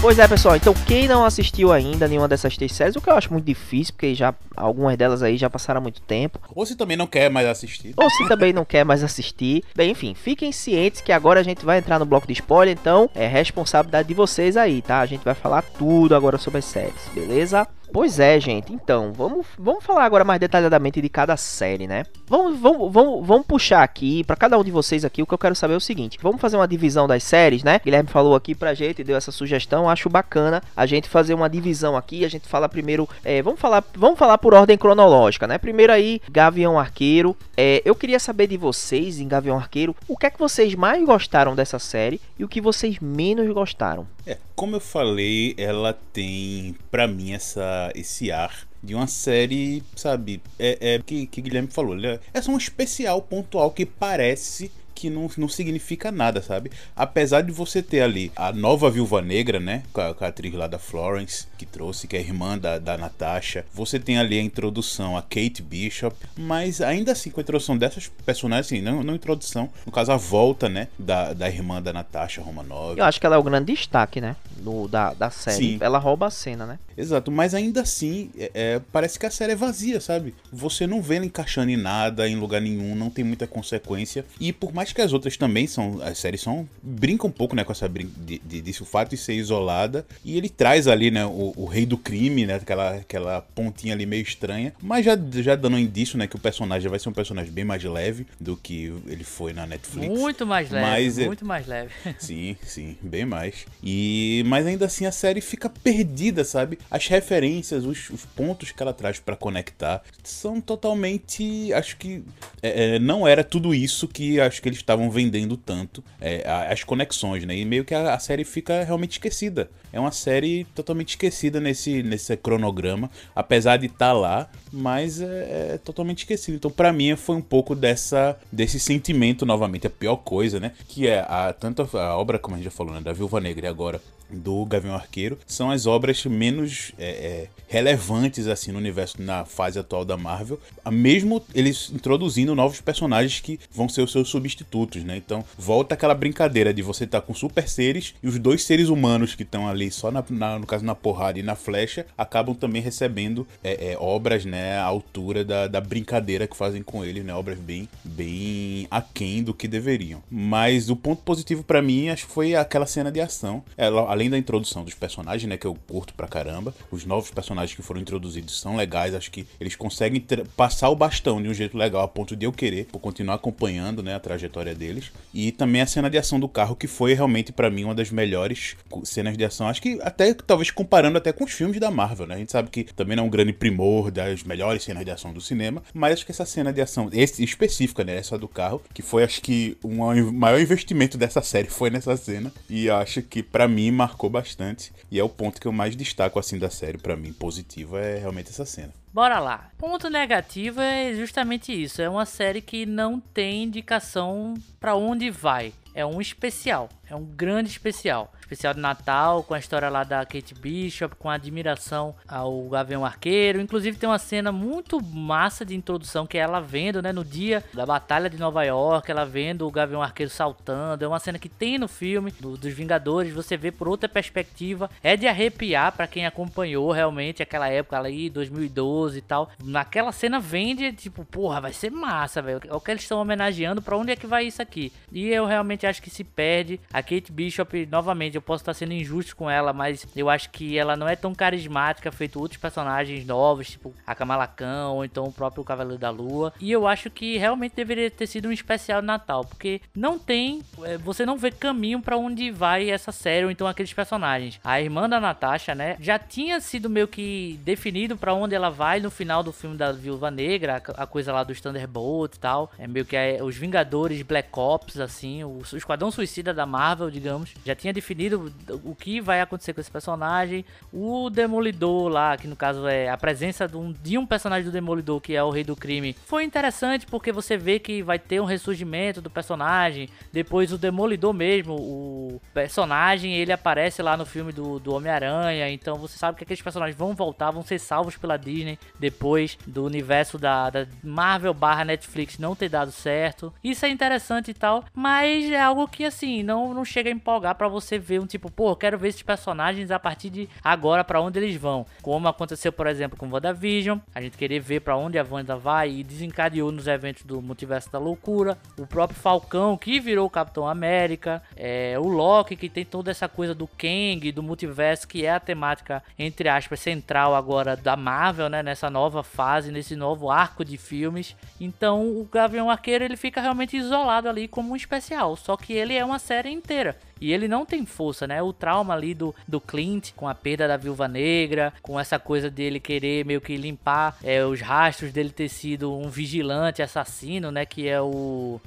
Speaker 2: Pois é, pessoal. Então, quem não assistiu ainda nenhuma dessas três séries, o que eu acho muito difícil, porque já algumas delas aí já passaram há muito tempo.
Speaker 5: Ou se também não quer mais assistir.
Speaker 2: Ou se também não quer mais assistir. Bem, enfim, fiquem cientes que agora a gente vai entrar no bloco de spoiler, então é responsabilidade de vocês aí, tá? A gente vai falar tudo agora sobre as séries, beleza? Pois é, gente. Então, vamos, vamos falar agora mais detalhadamente de cada série, né? Vamos, vamos, vamos, vamos puxar aqui para cada um de vocês aqui. O que eu quero saber é o seguinte: vamos fazer uma divisão das séries, né? Guilherme falou aqui pra gente, deu essa sugestão. Acho bacana a gente fazer uma divisão aqui. A gente fala primeiro, é, vamos falar, vamos falar por ordem cronológica, né? Primeiro aí, Gavião Arqueiro. É, eu queria saber de vocês em Gavião Arqueiro o que é que vocês mais gostaram dessa série e o que vocês menos gostaram.
Speaker 5: É, como eu falei, ela tem para mim essa esse ar de uma série, sabe, é, é que, que Guilherme falou, é, é só um especial pontual que parece que não, não significa nada, sabe? Apesar de você ter ali a nova Viúva Negra, né? Com a, com a atriz lá da Florence, que trouxe, que é irmã da, da Natasha. Você tem ali a introdução a Kate Bishop, mas ainda assim, com a introdução dessas personagens, assim, não, não introdução, no caso, a volta, né? Da, da irmã da Natasha Romanov.
Speaker 2: Eu acho que ela é o grande destaque, né? Do, da, da série. Sim. Ela rouba a cena, né?
Speaker 5: Exato, mas ainda assim, é, é, parece que a série é vazia, sabe? Você não vê ela encaixando em nada, em lugar nenhum, não tem muita consequência. E por mais que as outras também são. As séries são. brincam um pouco, né, com essa brin de, de, o fato de ser isolada. E ele traz ali, né, o, o, rei do crime, né? Aquela, aquela pontinha ali meio estranha. Mas já, já dando um indício, né, que o personagem vai ser um personagem bem mais leve do que ele foi na Netflix.
Speaker 4: Muito mais leve. Mas, é muito mais leve.
Speaker 5: Sim, sim, bem mais. E mas ainda assim a série fica perdida, sabe? As referências, os, os pontos que ela traz para conectar são totalmente, acho que é, é, não era tudo isso que acho que eles estavam vendendo tanto, é, as conexões, né? E meio que a, a série fica realmente esquecida. É uma série totalmente esquecida nesse, nesse cronograma, apesar de estar tá lá, mas é, é, totalmente esquecido. Então, para mim, foi um pouco dessa desse sentimento novamente, a pior coisa, né? Que é a, tanto a obra, como a gente já falou, né, da Viúva Negra e agora do Gavião Arqueiro são as obras menos é, é, relevantes assim no universo na fase atual da Marvel, mesmo eles introduzindo novos personagens que vão ser os seus substitutos, né? Então volta aquela brincadeira de você estar tá com super seres e os dois seres humanos que estão ali só na, na, no caso na porrada e na flecha acabam também recebendo é, é, obras, né, à altura da, da brincadeira que fazem com eles, né? Obras bem bem aquém do que deveriam. Mas o ponto positivo para mim acho que foi aquela cena de ação. Ela além da introdução dos personagens, né, que eu curto pra caramba, os novos personagens que foram introduzidos são legais, acho que eles conseguem passar o bastão de um jeito legal a ponto de eu querer, por continuar acompanhando, né, a trajetória deles. E também a cena de ação do carro, que foi realmente para mim uma das melhores cenas de ação, acho que até talvez comparando até com os filmes da Marvel, né? A gente sabe que também não é um grande primor das melhores cenas de ação do cinema, mas acho que essa cena de ação esse, específica, né, essa do carro, que foi acho que o maior investimento dessa série foi nessa cena e acho que para mim marcou bastante e é o ponto que eu mais destaco assim da série para mim positivo é realmente essa cena.
Speaker 4: Bora lá. Ponto negativo é justamente isso. É uma série que não tem indicação para onde vai. É um especial. É um grande especial. Especial de Natal, com a história lá da Kate Bishop, com a admiração ao Gavião Arqueiro. Inclusive tem uma cena muito massa de introdução que é ela vendo, né, no dia da Batalha de Nova York, ela vendo o Gavião Arqueiro saltando. É uma cena que tem no filme do, dos Vingadores, você vê por outra perspectiva. É de arrepiar para quem acompanhou realmente aquela época ali, 2012 e tal. Naquela cena vende, tipo, porra, vai ser massa, velho. É o que eles estão homenageando, para onde é que vai isso aqui? E eu realmente acho que se perde. A Kate Bishop, novamente, eu posso estar sendo injusto com ela, mas eu acho que ela não é tão carismática feito outros personagens novos, tipo a Kamala Khan ou então o próprio Cavaleiro da Lua. E eu acho que realmente deveria ter sido um especial Natal, porque não tem, é, você não vê caminho para onde vai essa série ou então aqueles personagens. A irmã da Natasha, né, já tinha sido meio que definido para onde ela vai no final do filme da Viúva Negra, a coisa lá dos Thunderbolts e tal. É meio que é, os Vingadores Black Ops, assim, o, o Esquadrão Suicida da Marvel, digamos. Já tinha definido o que vai acontecer com esse personagem. O Demolidor lá, que no caso é a presença de um, de um personagem do Demolidor, que é o Rei do Crime, foi interessante porque você vê que vai ter um ressurgimento do personagem. Depois o Demolidor mesmo, o personagem, ele aparece lá no filme do, do Homem-Aranha. Então você sabe que aqueles personagens vão voltar, vão ser salvos pela Disney. Depois do universo da, da Marvel barra Netflix não ter dado certo. Isso é interessante e tal, mas é algo que assim, não, não chega a empolgar para você ver um tipo, pô, quero ver esses personagens a partir de agora para onde eles vão. Como aconteceu, por exemplo, com WandaVision, a gente querer ver para onde a Wanda vai e desencadeou nos eventos do Multiverso da Loucura. O próprio Falcão, que virou o Capitão América, é, o Loki, que tem toda essa coisa do Kang, do multiverso, que é a temática, entre aspas, central agora da Marvel, né? Nessa nova fase, nesse novo arco de filmes. Então o Gavião Arqueiro ele fica realmente isolado ali como um especial. Só que ele é uma série inteira. E ele não tem força, né? O trauma ali do, do Clint, com a perda da viúva negra, com essa coisa dele querer meio que limpar é, os rastros dele ter sido um vigilante assassino, né? Que é o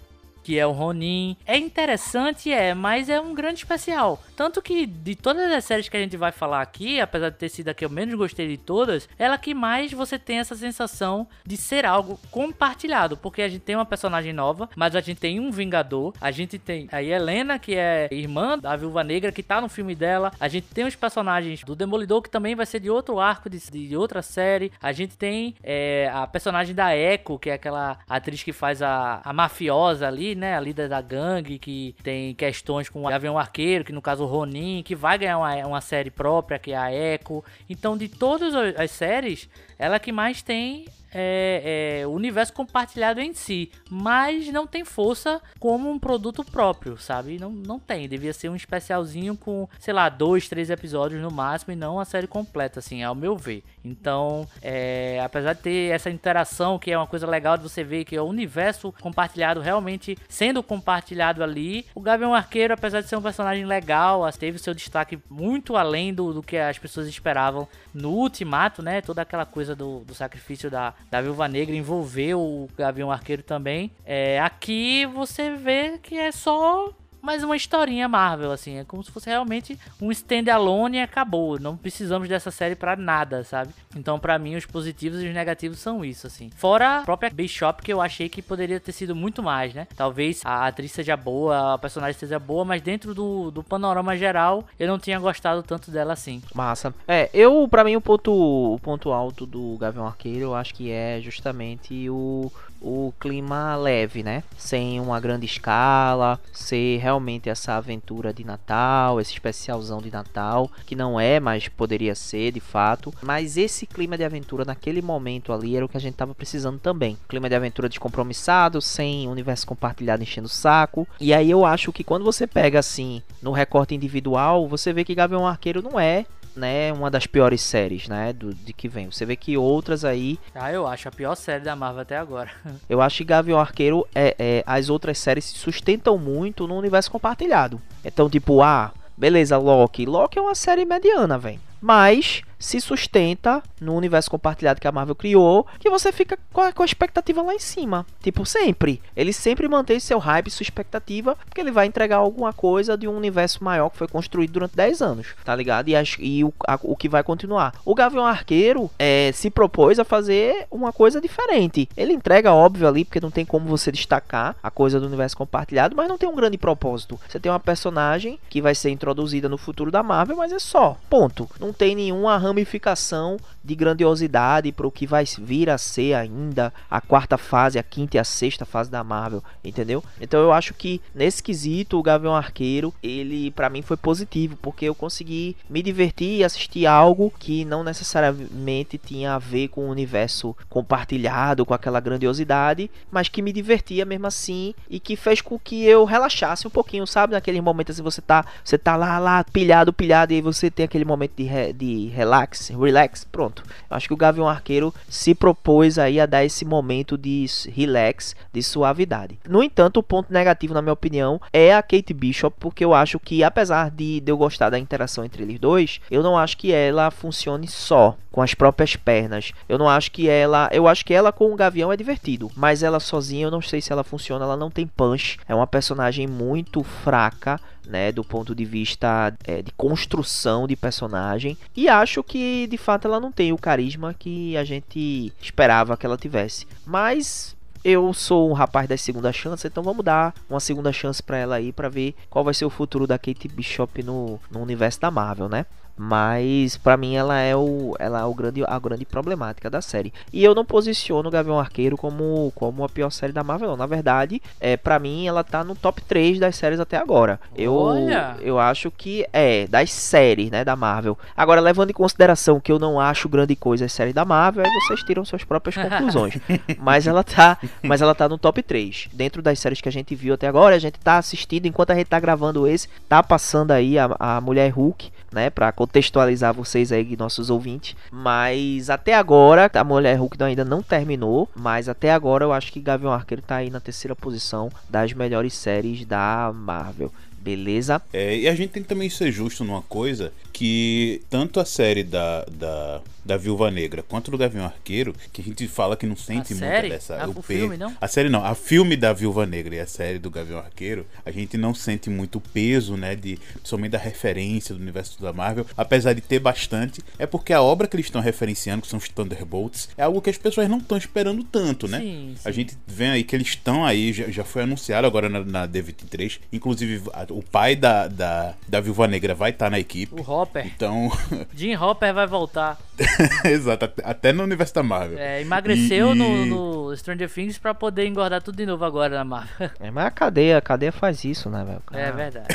Speaker 4: que é o Ronin. É interessante, é, mas é um grande especial. Tanto que de todas as séries que a gente vai falar aqui, apesar de ter sido a que eu menos gostei de todas, ela que mais você tem essa sensação de ser algo compartilhado, porque a gente tem uma personagem nova, mas a gente tem um Vingador, a gente tem a Helena, que é irmã da Viúva Negra, que tá no filme dela, a gente tem os personagens do Demolidor, que também vai ser de outro arco, de, de outra série, a gente tem é, a personagem da Echo, que é aquela atriz que faz a, a mafiosa ali, né? A líder da gangue, que tem questões com o Gavião Arqueiro, que no caso o Ronin, que vai ganhar uma, uma série própria, que é a Echo. Então, de todas as séries, ela que mais tem é, é, o universo compartilhado em si, mas não tem força como um produto próprio, sabe? Não, não tem. Devia ser um especialzinho com, sei lá, dois, três episódios no máximo e não a série completa, assim, ao meu ver. Então, é, apesar de ter essa interação, que é uma coisa legal de você ver que é o universo compartilhado realmente sendo compartilhado ali, o Gavião Arqueiro, apesar de ser um personagem legal, teve seu destaque muito além do, do que as pessoas esperavam no Ultimato, né? Toda aquela coisa do, do sacrifício da, da Viúva Negra envolveu o Gavião Arqueiro também. É, aqui você vê que é só mais uma historinha Marvel, assim. É como se fosse realmente um standalone e acabou. Não precisamos dessa série para nada, sabe? Então, para mim, os positivos e os negativos são isso, assim. Fora a própria Bishop, que eu achei que poderia ter sido muito mais, né? Talvez a atriz seja boa, a personagem seja boa, mas dentro do, do panorama geral, eu não tinha gostado tanto dela assim.
Speaker 2: Massa. É, eu, para mim, o ponto, o ponto alto do Gavião Arqueiro, eu acho que é justamente o o clima leve, né? Sem uma grande escala, ser realmente essa aventura de Natal, esse especialzão de Natal, que não é, mas poderia ser de fato. Mas esse clima de aventura naquele momento ali era o que a gente tava precisando também. Clima de aventura descompromissado, sem universo compartilhado enchendo o saco. E aí eu acho que quando você pega assim no recorte individual, você vê que Gavião Arqueiro não é né, uma das piores séries, né, do, de que vem. Você vê que outras aí...
Speaker 4: Ah, eu acho a pior série da Marvel até agora.
Speaker 2: eu acho que Gavião Arqueiro, é, é, as outras séries se sustentam muito no universo compartilhado. Então, tipo, ah, beleza, Loki. Loki é uma série mediana, velho. Mas se sustenta no universo compartilhado que a Marvel criou, que você fica com a, com a, expectativa lá em cima. Tipo, sempre. Ele sempre mantém seu hype, sua expectativa, porque ele vai entregar alguma coisa de um universo maior que foi construído durante 10 anos, tá ligado? E, as, e o, a, o que vai continuar. O Gavião Arqueiro é, se propôs a fazer uma coisa diferente. Ele entrega, óbvio, ali, porque não tem como você destacar a coisa do universo compartilhado, mas não tem um grande propósito. Você tem uma personagem que vai ser introduzida no futuro da Marvel, mas é só. Ponto. Não tem nenhuma ramificação de grandiosidade para o que vai vir a ser ainda a quarta fase, a quinta e a sexta fase da Marvel, entendeu? Então eu acho que nesse quesito o Gavião Arqueiro, ele para mim foi positivo, porque eu consegui me divertir e assistir algo que não necessariamente tinha a ver com o universo compartilhado, com aquela grandiosidade, mas que me divertia mesmo assim e que fez com que eu relaxasse um pouquinho, sabe? Naquele momento assim você tá, você tá lá lá pilhado, pilhado e você tem aquele momento de, re, de relax, relax, pronto. Eu acho que o Gavião Arqueiro se propôs aí a dar esse momento de relax, de suavidade. No entanto, o ponto negativo, na minha opinião, é a Kate Bishop, porque eu acho que, apesar de eu gostar da interação entre eles dois, eu não acho que ela funcione só com as próprias pernas. Eu não acho que ela, eu acho que ela com o Gavião é divertido, mas ela sozinha eu não sei se ela funciona, ela não tem punch. É uma personagem muito fraca né, do ponto de vista é, de construção de personagem. E acho que de fato ela não tem o carisma que a gente esperava que ela tivesse. Mas eu sou um rapaz das segundas chances, então vamos dar uma segunda chance para ela aí para ver qual vai ser o futuro da Kate Bishop no, no universo da Marvel, né? Mas para mim ela é o ela é o grande a grande problemática da série. E eu não posiciono o Gavião Arqueiro como como a pior série da Marvel, não. Na verdade, é para mim ela tá no top 3 das séries até agora. Eu
Speaker 4: Olha!
Speaker 2: eu acho que é das séries, né, da Marvel. Agora levando em consideração que eu não acho grande coisa as séries da Marvel, aí vocês tiram suas próprias conclusões. mas ela tá, mas ela tá no top 3. Dentro das séries que a gente viu até agora, a gente tá assistindo enquanto a gente tá gravando esse, tá passando aí a, a Mulher Hulk, né, para contextualizar vocês aí, nossos ouvintes. Mas até agora, a Mulher Hulk ainda não terminou, mas até agora eu acho que Gavião Arqueiro tá aí na terceira posição das melhores séries da Marvel. Beleza?
Speaker 5: É, e a gente tem que também ser justo numa coisa que tanto a série da, da, da Viúva Negra quanto do Gavião Arqueiro, que a gente fala que não sente
Speaker 4: A
Speaker 5: muito
Speaker 4: série?
Speaker 5: dessa.
Speaker 4: Ah,
Speaker 5: o
Speaker 4: filme, não?
Speaker 5: A série não, a filme da Viúva Negra e a série do Gavião Arqueiro, a gente não sente muito o peso, né, de somente da referência do universo da Marvel, apesar de ter bastante, é porque a obra que eles estão referenciando, que são os Thunderbolts, é algo que as pessoas não estão esperando tanto, né?
Speaker 4: Sim,
Speaker 5: A
Speaker 4: sim.
Speaker 5: gente vê aí que eles estão aí, já, já foi anunciado agora na, na D23. Inclusive, a- o pai da, da, da Viúva Negra vai estar na equipe.
Speaker 4: O Hopper.
Speaker 5: Então,
Speaker 4: Jim Hopper vai voltar.
Speaker 5: exato, até, no universo da Marvel.
Speaker 4: É, emagreceu
Speaker 5: E-
Speaker 4: no,
Speaker 5: e-
Speaker 4: no Stranger Things pra poder engordar tudo de novo agora na Marvel.
Speaker 2: É, mas a cadeia, a cadeia faz isso, né, velho?
Speaker 4: É
Speaker 2: Ah,
Speaker 4: verdade.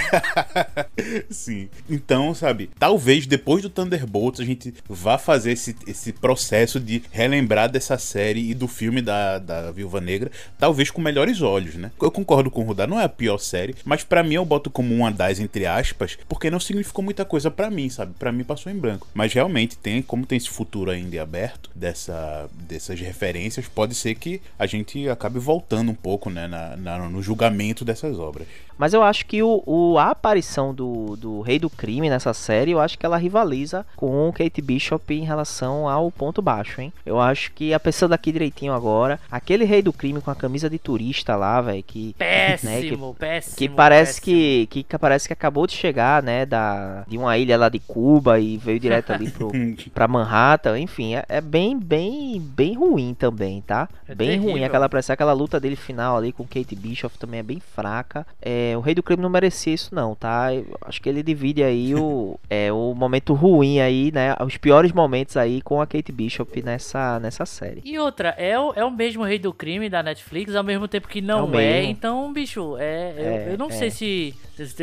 Speaker 5: Sim. Então, sabe, talvez depois do Thunderbolts a gente vá fazer esse, esse processo de relembrar dessa série e do filme da, da Viúva Negra, talvez com melhores olhos, né? Eu concordo com o Rudá, não é a pior série, mas pra mim eu boto como uma das, entre aspas, porque não significou muita coisa pra mim, sabe? Pra mim passou em branco. Mas realmente tem, como tem esse futuro ainda aberto dessa, dessas referências, pode ser que a gente acabe voltando um pouco, né, na, na- no julgamento dessas obras.
Speaker 2: Mas eu acho que o, o- a aparição do, do Rei do Crime nessa série, eu acho que ela rivaliza com Kate Bishop em relação ao ponto baixo, hein? Eu acho que, a pensando aqui direitinho agora, aquele Rei do Crime com a camisa de turista lá, velho, que...
Speaker 4: Péssimo, péssimo.
Speaker 2: Que parece
Speaker 4: péssimo.
Speaker 2: que, que parece que acabou de chegar, né, da, de uma ilha lá de Cuba e veio direto ali pro, pra Manhattan, enfim, é, é bem, bem, bem ruim também, tá?
Speaker 4: É
Speaker 2: bem ruim,
Speaker 4: terrível.
Speaker 2: aquela parece aquela luta dele final ali com Kate Bishop também é bem fraca. É, o Rei do Crime não merecia isso não, tá? Eu acho que ele divide aí o, é, o momento ruim aí, né, os piores momentos aí com a Kate Bishop nessa, nessa série.
Speaker 4: E outra, é o, é o mesmo Rei do Crime da Netflix, ao mesmo tempo que
Speaker 2: É
Speaker 4: não é.
Speaker 2: mesmo.
Speaker 4: Então, bicho, é, eu,
Speaker 2: É,
Speaker 4: eu não
Speaker 2: é.
Speaker 4: sei se.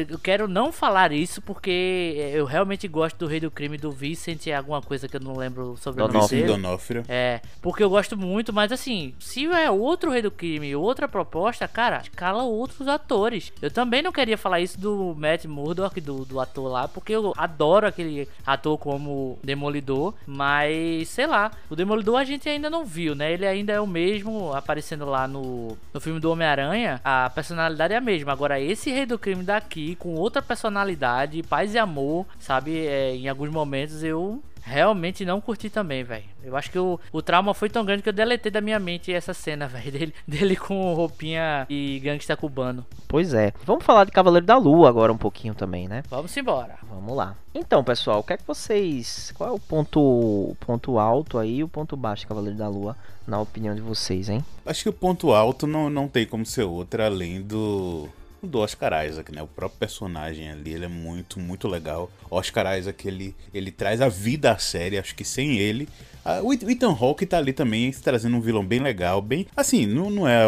Speaker 4: Eu quero não falar isso porque eu realmente gosto do Rei do Crime do Vicent, é alguma coisa que eu não lembro sobre o nome
Speaker 2: Donofrio.
Speaker 4: É, porque eu gosto muito, mas assim, se é outro Rei do Crime, outra proposta, cara, escala outros atores. Eu também não queria falar isso do Matt Murdock, do, do ator lá, porque eu adoro aquele ator como Demolidor, mas sei lá, o Demolidor a gente ainda não viu, né? Ele ainda é o mesmo aparecendo lá no, no filme do Homem-Aranha, a personalidade é a mesma. Agora, esse Rei do Crime daqui, com outra personalidade, paz e amor, sabe? É, em alguns momentos eu Realmente não curti também, velho. Eu acho que o, o trauma foi tão grande que eu deletei da minha mente essa cena, velho. Dele, dele com roupinha e gangsta cubano.
Speaker 2: Pois é. Vamos falar de Cavaleiro da Lua agora um pouquinho também, né?
Speaker 4: Vamos embora.
Speaker 2: Vamos lá. Então, pessoal, o que é que vocês. Qual é o ponto, o ponto alto aí e o ponto baixo de Cavaleiro da Lua, na opinião de vocês, hein?
Speaker 5: Acho que o ponto alto não, não tem como ser outro além do do Oscar Isaac, né? O próprio personagem ali, ele é muito, muito legal. Oscar Isaac, ele, ele traz a vida à série, acho que sem ele... ah, o Ethan Hawke tá ali também trazendo um vilão bem legal, bem... Assim, não, não é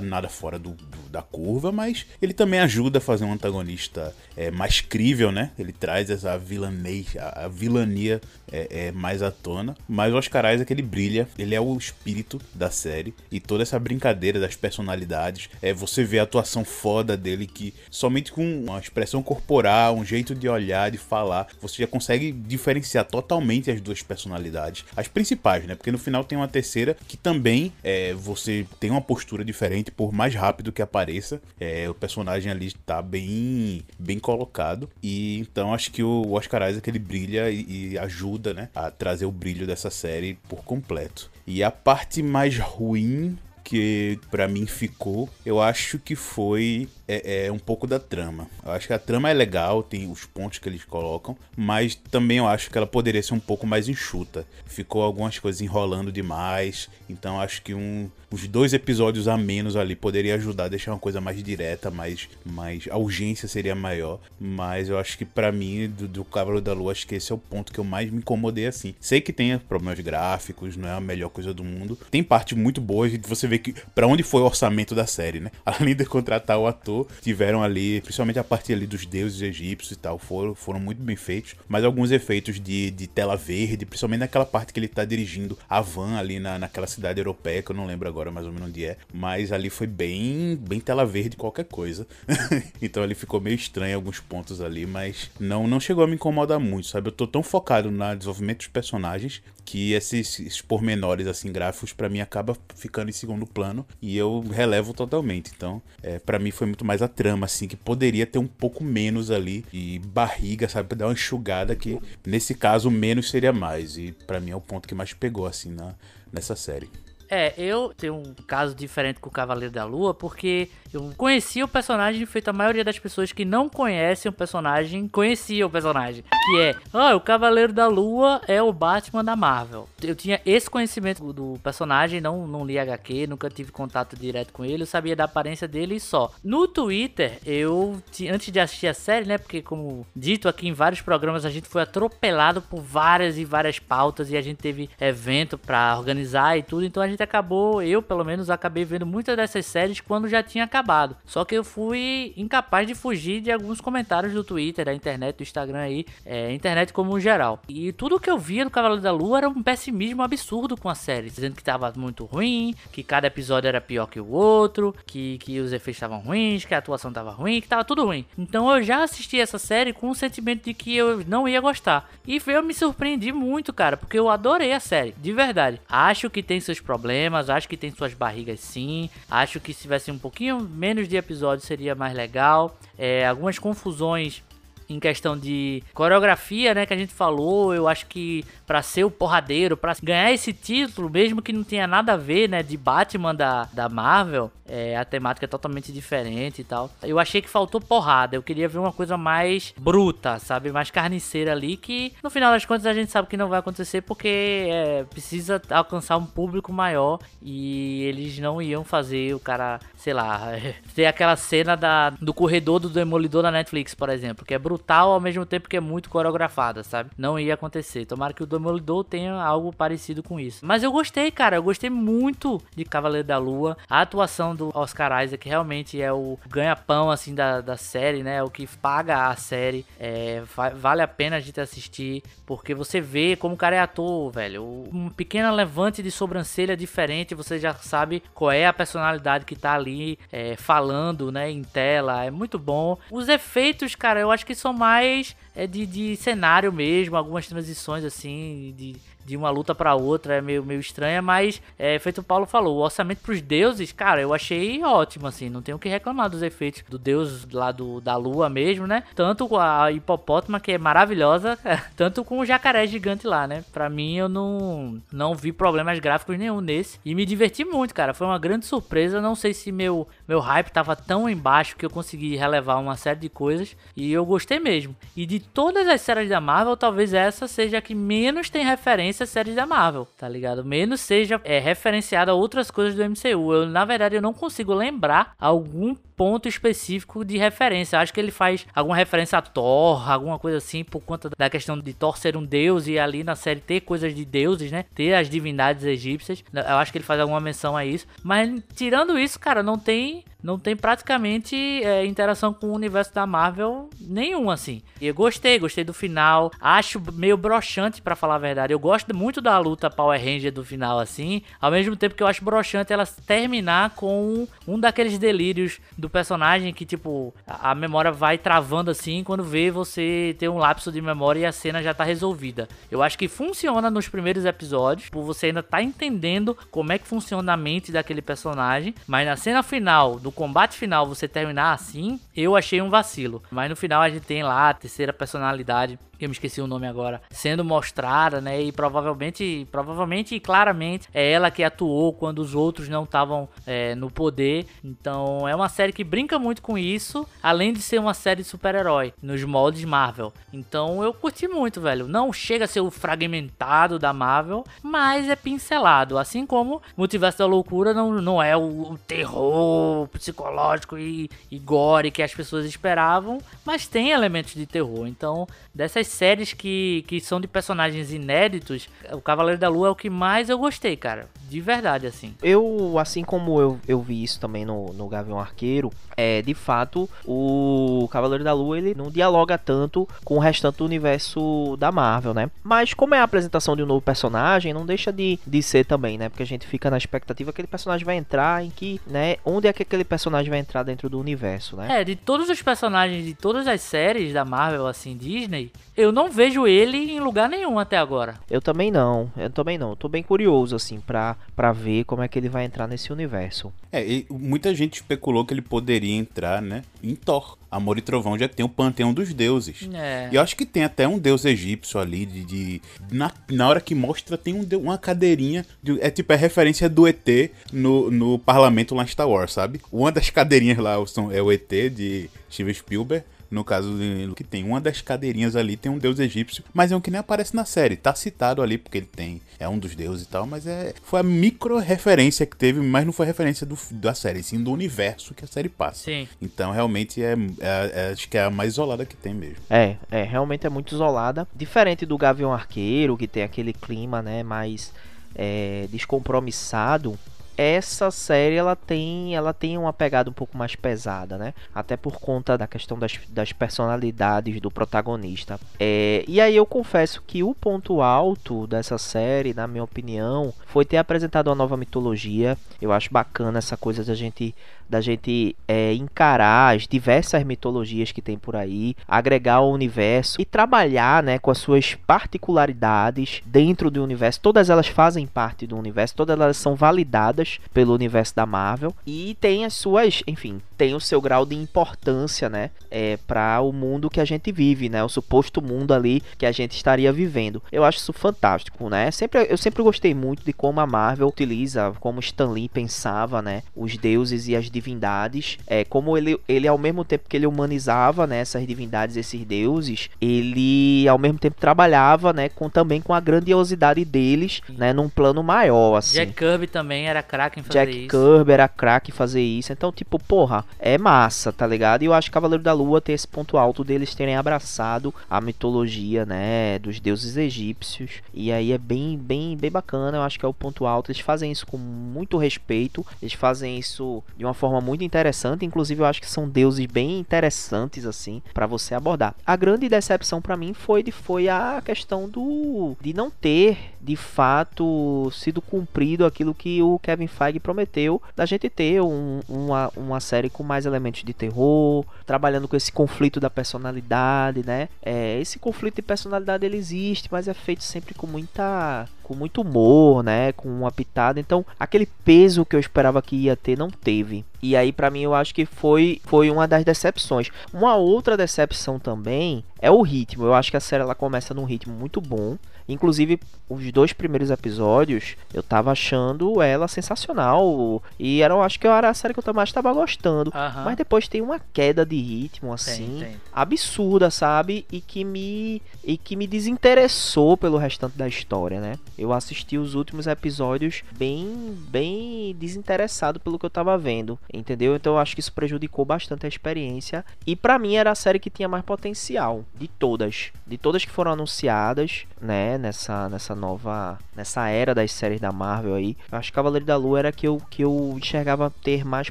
Speaker 5: nada fora do, do- da curva, mas ele também ajuda a fazer um antagonista é, mais crível, né? Ele traz essa vilanez, a, a vilania é, é, mais à tona. Mas o Oscar Isaac, ele brilha, ele é o espírito da série. E toda essa brincadeira das personalidades, é, você vê a atuação foda dele que somente com uma expressão corporal, um jeito de olhar, de falar, você já consegue diferenciar totalmente as duas personalidades. As principais, né? Porque no final tem uma terceira que também é, você tem uma postura diferente, por mais rápido que apareça. É, o personagem ali está bem, bem colocado. E então acho que o Oscar Isaac ele brilha e, e ajuda né, a trazer o brilho dessa série por completo. E a parte mais ruim que para mim ficou, eu acho que foi é, é, um pouco da trama. Eu acho que a trama é legal, tem os pontos que eles colocam, mas também eu acho que ela poderia ser um pouco mais enxuta. Ficou algumas coisas enrolando demais, então acho que um, uns dois episódios a menos ali poderia ajudar a deixar uma coisa mais direta, mais, mais a urgência seria maior. Mas eu acho que para mim, do, do Cavalo da Lua, acho que esse é o ponto que eu mais me incomodei assim. Sei que tem problemas gráficos, não é a melhor coisa do mundo. Tem parte muito boa, você vê que para onde foi o orçamento da série, né? Além de contratar o ator, tiveram ali, principalmente a parte ali dos deuses egípcios e tal, foram, foram muito bem feitos. Mas alguns efeitos de, de tela verde, principalmente naquela parte que ele tá dirigindo a van ali na, naquela cidade europeia, que eu não lembro agora mais ou menos onde é. Mas ali foi bem, bem tela verde qualquer coisa. então ele ficou meio estranho em alguns pontos ali, mas não, não chegou a me incomodar muito, sabe? Eu tô tão focado no desenvolvimento dos personagens que esses, esses pormenores assim gráficos para mim acaba ficando em segundo plano e eu relevo totalmente. Então, é, para mim foi muito mais a trama assim que poderia ter um pouco menos ali e barriga, sabe, pra dar uma enxugada que nesse caso menos seria mais e para mim é o ponto que mais pegou assim na nessa série.
Speaker 4: É, eu tenho um caso diferente com o Cavaleiro da Lua, porque eu conhecia o personagem, feito a maioria das pessoas que não conhecem o personagem, conhecia o personagem. Que é, ah, o Cavaleiro da Lua é o Batman da Marvel. Eu tinha esse conhecimento do personagem, não, não li HQ, nunca tive contato direto com ele, eu sabia da aparência dele e só. No Twitter, eu, antes de assistir a série, né, porque como dito aqui em vários programas, a gente foi atropelado por várias e várias pautas e a gente teve evento para organizar e tudo, então a gente acabou, eu pelo menos acabei vendo muitas dessas séries quando já tinha acabado. Só que eu fui incapaz de fugir de alguns comentários do Twitter, da internet, do Instagram aí, é, internet como geral. E tudo que eu via do Cavaleiro da Lua era um pessimismo absurdo com a série, dizendo que tava muito ruim, que cada episódio era pior que o outro, que, que os efeitos estavam ruins, que a atuação tava ruim, que tava tudo ruim. Então eu já assisti essa série com o sentimento de que eu não ia gostar. E eu me surpreendi muito, cara, porque eu adorei a série, de verdade. Acho que tem seus problemas problemas, acho que tem suas barrigas sim. Acho que se tivesse um pouquinho menos de episódios seria mais legal. É, algumas confusões em questão de coreografia, né, que a gente falou, eu acho que para ser o porradeiro, para ganhar esse título, mesmo que não tenha nada a ver, né, de Batman da, da Marvel, é, a temática é totalmente diferente e tal. Eu achei que faltou porrada. Eu queria ver uma coisa mais bruta, sabe? Mais carniceira ali. Que no final das contas a gente sabe que não vai acontecer porque é, precisa alcançar um público maior. E eles não iam fazer o cara, sei lá, ter aquela cena da, do corredor do Demolidor da Netflix, por exemplo. Que é brutal ao mesmo tempo que é muito coreografada, sabe? Não ia acontecer. Tomara que o Demolidor tenha algo parecido com isso. Mas eu gostei, cara. Eu gostei muito de Cavaleiro da Lua. A atuação do Oscar Isaac realmente é o ganha-pão assim da, da série, né? É o que paga a série. É, vale a pena a gente assistir, porque você vê como o cara é ator, velho. Um pequeno levante de sobrancelha diferente, você já sabe qual é a personalidade que tá ali é, falando, né? Em tela. É muito bom. Os efeitos, cara, eu acho que são mais é de, de cenário mesmo, algumas transições assim, de de uma luta para outra é meio, meio estranha, mas é, feito o Paulo falou, o orçamento pros deuses, cara, eu achei ótimo, assim, não tenho o que reclamar dos efeitos do deus lá do, da lua mesmo, né? Tanto com a hipopótama, que é maravilhosa, tanto com o jacaré gigante lá, né? Pra mim, eu não, não vi problemas gráficos nenhum nesse e me diverti muito, cara, foi uma grande surpresa, não sei se meu, meu hype tava tão embaixo que eu consegui relevar uma série de coisas e eu gostei mesmo. E de todas as séries da Marvel, talvez essa seja a que menos tem referência às séries da Marvel, tá ligado? Menos seja é, referenciado a outras coisas do MCU. Eu, na verdade, eu não consigo lembrar algum ponto específico de referência. Acho que ele faz alguma referência a Thor, alguma coisa assim, por conta da questão de Thor ser um deus e ali na série ter coisas de deuses, né? Ter as divindades egípcias. Eu acho que ele faz alguma menção a isso. Mas tirando isso, cara, não tem não tem praticamente é, interação com o universo da Marvel nenhum, assim. E eu gostei, gostei do final. Acho meio broxante, para falar a verdade. Eu gosto muito da luta Power Ranger do final, assim. Ao mesmo tempo que eu acho broxante ela terminar com um daqueles delírios do personagem que, tipo, a memória vai travando assim, quando vê você ter um lapso de memória e a cena já tá resolvida. Eu acho que funciona nos primeiros episódios, por você ainda tá entendendo como é que funciona a mente daquele personagem, mas na cena final, no combate final, você terminar assim, eu achei um vacilo. Mas no final a gente tem lá a terceira personalidade que eu me esqueci o nome agora, sendo mostrada, né? E provavelmente, provavelmente e claramente é ela que atuou quando os outros não estavam é, no poder. Então é uma série que brinca muito com isso, além de ser uma série de super-herói nos moldes Marvel. Então eu curti muito, velho. Não chega a ser o fragmentado da Marvel, mas é pincelado. Assim como Multiverso da Loucura não, não é o, o terror psicológico e, e gore que as pessoas esperavam, mas tem elementos de terror. Então, dessas séries que, que são de personagens inéditos, o Cavaleiro da Lua é o que mais eu gostei, cara. De verdade, assim.
Speaker 2: Eu, assim como eu, eu vi isso também no, no Gavião Arqueiro, é, de fato, o Cavaleiro da Lua, ele não dialoga tanto com o restante do universo da Marvel, né? Mas como é a apresentação de um novo personagem, não deixa de, de ser também, né? Porque a gente fica na expectativa que aquele personagem vai entrar, em que, né? Onde é que aquele personagem vai entrar dentro do universo, né?
Speaker 4: É, de todos os personagens de todas as séries da Marvel, assim, Disney, eu não vejo ele em lugar nenhum até agora.
Speaker 2: Eu também não, eu também não. Eu tô bem curioso, assim, pra, pra ver como é que ele vai entrar nesse universo.
Speaker 5: É, e muita gente especulou que ele poderia entrar, né, em Thor. Amor e Trovão já tem o panteão dos deuses.
Speaker 4: É.
Speaker 5: E eu acho que tem até um deus egípcio ali de. de- na, na hora que mostra, tem um, de- uma cadeirinha. de- é tipo, é referência do ET no, no parlamento lá em Star Wars, sabe? Uma das cadeirinhas lá são, é o ET de Steven Spielberg. No caso de- que tem uma das cadeirinhas ali, tem um deus egípcio, mas é um que nem aparece na série. Tá citado ali porque ele tem. É um dos deuses e tal, mas é. Foi a micro referência que teve, mas não foi referência do, da série, sim do universo que a série passa.
Speaker 4: Sim.
Speaker 5: Então realmente é, é- é- acho que é a mais isolada que tem mesmo.
Speaker 2: É, é, realmente é muito isolada. Diferente do Gavião Arqueiro, que tem aquele clima, né, mais é, descompromissado. Essa série ela tem, ela tem uma pegada um pouco mais pesada, né? Até por conta da questão das, das personalidades do protagonista. É, e aí eu confesso que o ponto alto dessa série, na minha opinião, foi ter apresentado uma nova mitologia. Eu acho bacana essa coisa da gente da gente é, encarar as diversas mitologias que tem por aí, agregar ao universo e trabalhar né, com as suas particularidades dentro do universo. Todas elas fazem parte do universo, todas elas são validadas pelo universo da Marvel e tem as suas, enfim, tem o seu grau de importância, né, é, para o mundo que a gente vive, né, o suposto mundo ali que a gente estaria vivendo. Eu acho isso fantástico, né? Sempre, eu sempre gostei muito de como a Marvel utiliza, como Stan Lee pensava, né, os deuses e as divindades, é como ele, ele ao mesmo tempo que ele humanizava, né, essas divindades, esses deuses, ele ao mesmo tempo trabalhava, né, com também com a grandiosidade deles, né, num plano maior, assim.
Speaker 4: Jack Kirby também era craque em fazer
Speaker 2: Jack
Speaker 4: isso.
Speaker 2: Kirby era craque em fazer isso. Então, tipo, porra, é massa, tá ligado? E eu acho que Cavaleiro da Lua tem esse ponto alto deles terem abraçado a mitologia, né, dos deuses egípcios. E aí é bem, bem, bem bacana. Eu acho que é o ponto alto. Eles fazem isso com muito respeito. Eles fazem isso de uma forma muito interessante. Inclusive, eu acho que são deuses bem interessantes assim pra você abordar. A grande decepção pra mim foi de foi a questão do de não ter de fato sido cumprido aquilo que o Kevin Feige prometeu da gente ter um- uma, uma série com mais elementos de terror, trabalhando com esse conflito da personalidade, né? É, esse conflito de personalidade ele existe, mas é feito sempre com muita com muito humor, né? Com uma pitada. Então, aquele peso que eu esperava que ia ter não teve. E aí pra mim eu acho que foi foi uma das decepções. Uma outra decepção também é o ritmo. Eu acho que a série ela começa num ritmo muito bom. Inclusive, os dois primeiros episódios eu tava achando ela sensacional. E era, eu acho que era a série que eu mais tava gostando.
Speaker 4: Aham.
Speaker 2: Mas depois tem uma queda de ritmo assim,
Speaker 4: tem.
Speaker 2: absurda, sabe? E que me e que me desinteressou pelo restante da história, né? Eu assisti os últimos episódios bem bem desinteressado pelo que eu tava vendo, entendeu? Então eu acho que isso prejudicou bastante a experiência e pra mim era a série que tinha mais potencial de todas, de todas que foram anunciadas, né, nessa nessa nova nessa era das séries da Marvel aí. Eu acho que Cavaleiro da Lua era que eu que eu enxergava ter mais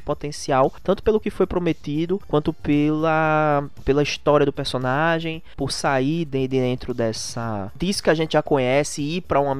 Speaker 2: potencial, tanto pelo que foi prometido, quanto pela pela história do personagem, por sair de dentro dessa disso que a gente já conhece e ir para uma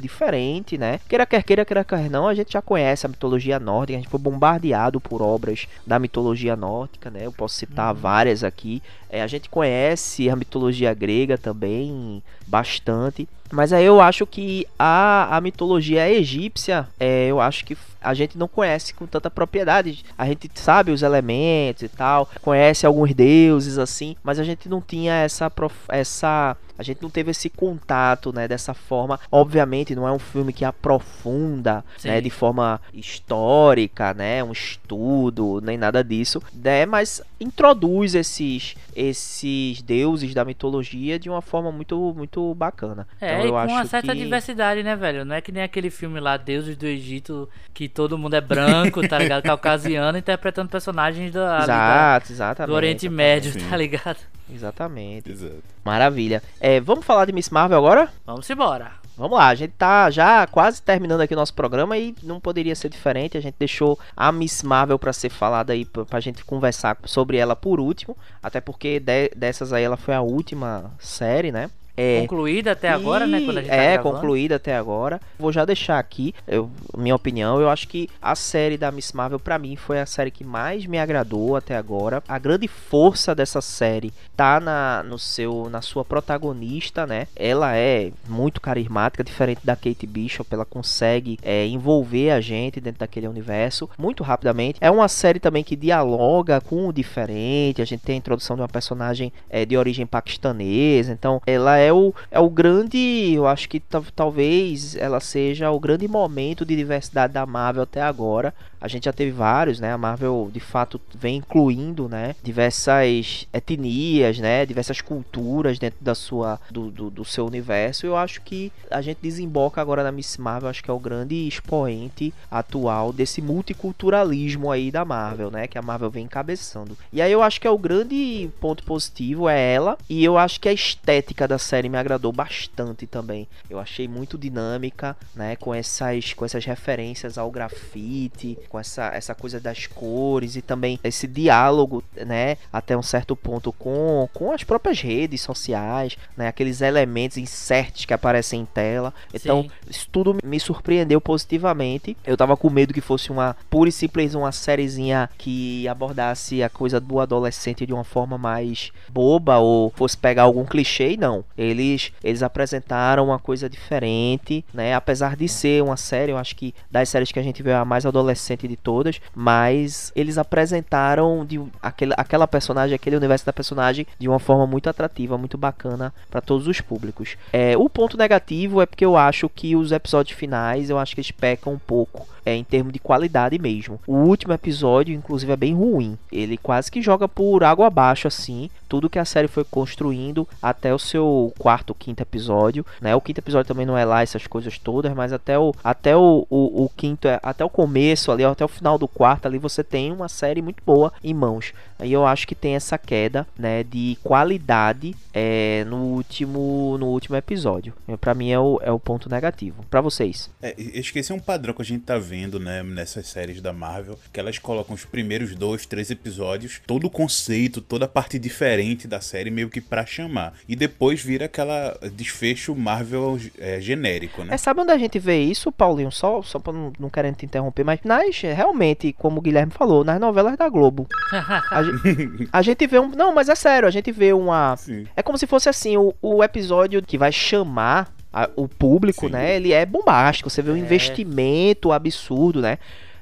Speaker 2: diferente, né? Queira quer queira, queira quer não, a gente já conhece a mitologia nórdica, a gente foi bombardeado por obras da mitologia nórdica, né? Eu posso citar
Speaker 4: Uhum.
Speaker 2: várias aqui. É, a gente conhece a mitologia grega também bastante. Mas aí eu acho que a, a mitologia egípcia, é, eu acho que a gente não conhece com tanta propriedade. A gente sabe os elementos e tal, conhece alguns deuses assim, mas a gente não tinha essa prof- essa a gente não teve esse contato, né, dessa forma. Obviamente não é um filme que aprofunda,
Speaker 4: Sim.
Speaker 2: né, de forma histórica, né, um estudo, nem nada disso, né, mas introduz esses esses deuses da mitologia de uma forma muito muito bacana.
Speaker 4: É, E
Speaker 2: eu
Speaker 4: com
Speaker 2: acho
Speaker 4: uma certa
Speaker 2: que...
Speaker 4: diversidade, né, velho? Não é que nem aquele filme lá, Deuses do Egito, que todo mundo é branco, tá ligado? Caucasiano, interpretando personagens do, da-
Speaker 2: Exato, exatamente.
Speaker 4: do Oriente. Médio, tá ligado?
Speaker 2: Exatamente.
Speaker 5: Exato.
Speaker 2: Maravilha. É, vamos falar de Miss Marvel agora?
Speaker 4: Vamos embora.
Speaker 2: Vamos lá, a gente tá já quase terminando aqui o nosso programa e não poderia ser diferente. A gente deixou a Miss Marvel pra ser falada aí, pra, pra gente conversar sobre ela por último. Até porque de- dessas aí ela foi a última série, né? É,
Speaker 4: Concluída até agora, né? Quando a gente tá
Speaker 2: é,
Speaker 4: gravando.
Speaker 2: concluída até agora. Vou já deixar aqui, eu, minha opinião. Eu acho que a série da Miss Marvel, pra mim, foi a série que mais me agradou até agora. A grande força dessa série tá na, no seu, na sua protagonista, né? Ela é muito carismática, diferente da Kate Bishop. Ela consegue é, envolver a gente dentro daquele universo muito rapidamente. É uma série também que dialoga com o diferente. A gente tem a introdução de uma personagem é, de origem paquistanesa. Então, ela é o, é o grande. Eu acho que ta- talvez ela seja o grande momento de diversidade da Marvel até agora. A gente já teve vários, né? A Marvel de fato vem incluindo, né? Diversas etnias, né? Diversas culturas dentro da sua, do, do, do seu universo. Eu acho que a gente desemboca agora na Miss Marvel. Acho que é o grande expoente atual desse multiculturalismo aí da Marvel, né? Que a Marvel vem encabeçando. E aí eu acho que é o grande ponto positivo é ela. E eu acho que a estética da série me agradou bastante também. Eu achei muito dinâmica, né? Com essas, com essas referências ao grafite, com essa, essa coisa das cores e também esse diálogo, né? Até um certo ponto com, com as próprias redes sociais, né? Aqueles elementos inserts que aparecem em tela. Então,
Speaker 4: Sim.
Speaker 2: isso tudo me surpreendeu positivamente. Eu tava com medo que fosse uma pura e simples uma sériezinha que abordasse a coisa do adolescente de uma forma mais boba ou fosse pegar algum clichê, não. Eles eles apresentaram uma coisa diferente, né? Apesar de ser uma série, eu acho que das séries que a gente vê a mais adolescente de todas, mas eles apresentaram de aquele, aquela personagem, aquele universo da personagem de uma forma muito atrativa, muito bacana para todos os públicos. É, o ponto negativo é porque eu acho que os episódios finais, eu acho que eles pecam um pouco é, em termos de qualidade mesmo. O último episódio, inclusive, é bem ruim. Ele quase que joga por água abaixo, assim, tudo que a série foi construindo até o seu quarto, quinto episódio, né? O quinto episódio também não é lá essas coisas todas, mas até o, até o, o, o quinto, é- até o começo ali, até o final do quarto ali, você tem uma série muito boa em mãos. Aí eu acho que tem essa queda, né, de qualidade é, no último no último episódio. Pra mim é o, é o ponto negativo. Pra vocês.
Speaker 5: É, e- é um padrão que a gente tá vendo, né, nessas séries da Marvel, que elas colocam os primeiros dois, três episódios, todo o conceito, toda a parte diferente da série meio que pra chamar. E depois vira aquela desfecho Marvel é, genérico, né?
Speaker 2: É, sabe onde a gente vê isso, Paulinho? Só, só pra não, não querendo te interromper, mas nas, realmente, como o Guilherme falou, nas novelas da Globo. A, ge- a gente vê um. Não, mas é sério, a gente vê uma.
Speaker 5: Sim.
Speaker 2: É como se fosse assim, o, o episódio que vai chamar a- o público,
Speaker 5: Sim.
Speaker 2: né? Ele é bombástico. Você vê um
Speaker 4: É.
Speaker 2: investimento absurdo, né?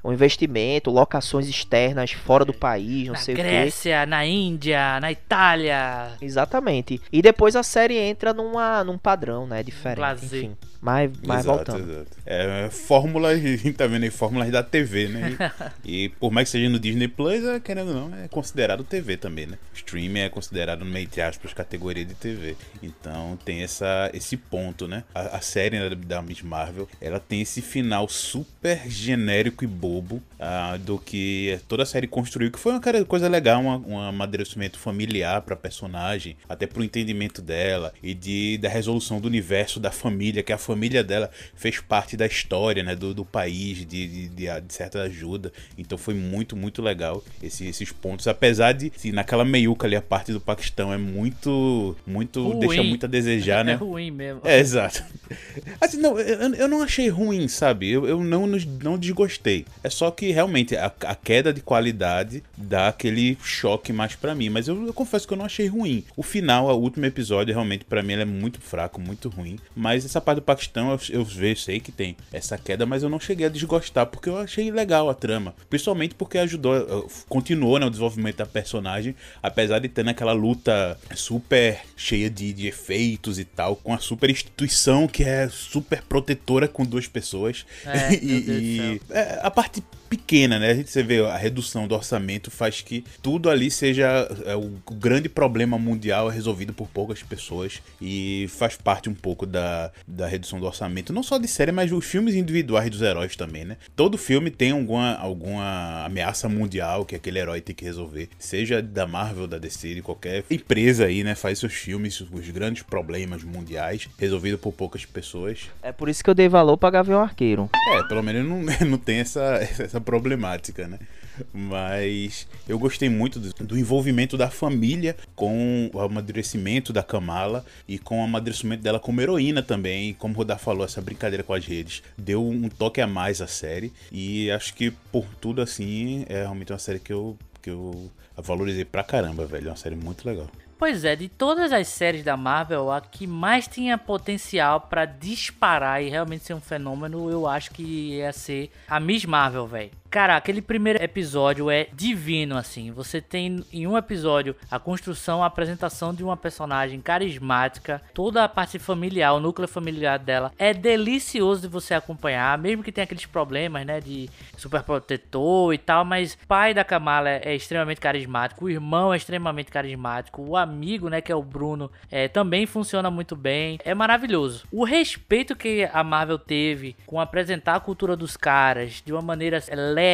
Speaker 2: Um investimento, locações externas fora do país, não
Speaker 4: Na
Speaker 2: sei o quê.
Speaker 4: Grécia, na Índia, na Itália.
Speaker 2: Exatamente. E depois a série entra numa, num padrão, né? Diferente.
Speaker 4: Blazer.
Speaker 2: Enfim. Mas, mas
Speaker 5: Exato,
Speaker 2: voltando.
Speaker 5: exato. É, fórmulas, a gente tá vendo aí, fórmulas da TV, né? E, e por mais que seja no Disney Plus, é, querendo ou não, é considerado TV também, né? Streaming é considerado, no meio de aspas, categoria de TV. Então tem essa, esse ponto, né? A, a série né, da Miss Marvel, ela tem esse final super genérico e bobo. Ah, do que toda a série construiu, que foi uma cara- coisa legal, um amadurecimento familiar pra personagem, até pro entendimento dela e de, da resolução do universo da família, que a família dela fez parte da história, né, do, do país, de, de, de, de certa ajuda. Então foi muito, muito legal esse- esses pontos. Apesar de, se naquela meiuca ali, a parte do Paquistão é muito, muito,
Speaker 4: Ruim.
Speaker 5: deixa muito a desejar,
Speaker 4: É
Speaker 5: né?
Speaker 4: ruim mesmo.
Speaker 5: É, exato. Assim, não, eu, eu não achei ruim, sabe? Eu, eu não, não desgostei. É só que realmente a, a queda de qualidade dá aquele choque mais pra mim. Mas eu, eu confesso que eu não achei ruim. O final, o último episódio, realmente pra mim ele é muito fraco, muito ruim. Mas essa parte do Paquistão eu, eu vejo, sei que tem essa queda, mas eu não cheguei a desgostar porque eu achei legal a trama. Principalmente porque ajudou, continuou né, o desenvolvimento da personagem, apesar de ter naquela luta super cheia de, de efeitos e tal, com a super instituição que é super protetora com duas pessoas.
Speaker 4: É,
Speaker 5: e, e- é, a parte pequena, né? A gente você vê a redução do orçamento faz que tudo ali seja é, o, grande problema mundial é resolvido por poucas pessoas e faz parte um pouco da, da redução do orçamento, não só de série, mas os filmes individuais dos heróis também, né? Todo filme tem alguma, alguma ameaça mundial que aquele herói tem que resolver, seja da Marvel, da DC, de qualquer empresa aí, né? Faz seus filmes, os grandes problemas mundiais resolvidos por poucas pessoas.
Speaker 2: É por isso que eu dei valor pra Gavião Arqueiro.
Speaker 5: É, pelo menos não, não tem essa, essa problemática, né? Mas eu gostei muito do, do envolvimento da família com o amadurecimento da Kamala e com o amadurecimento dela como heroína também. Como o Rodar falou, essa brincadeira com as redes deu um toque a mais à série. E acho que por tudo assim, é realmente uma série que eu, que eu valorizei pra caramba, velho. É uma série muito legal.
Speaker 4: Pois é, de todas as séries da Marvel, a que mais tinha potencial pra disparar e realmente ser um fenômeno, eu acho que ia ser a Miss Marvel, velho. Cara, aquele primeiro episódio é divino, assim. Você tem em um episódio a construção, a apresentação de uma personagem carismática, toda a parte familiar, o núcleo familiar dela é delicioso de você acompanhar, mesmo que tenha aqueles problemas, né, de super protetor e tal, mas pai da Kamala é, é extremamente carismático, o irmão é extremamente carismático, o amigo, né, que é o Bruno, é, também funciona muito bem, é maravilhoso. O respeito que a Marvel teve com apresentar a cultura dos caras de uma maneira leve,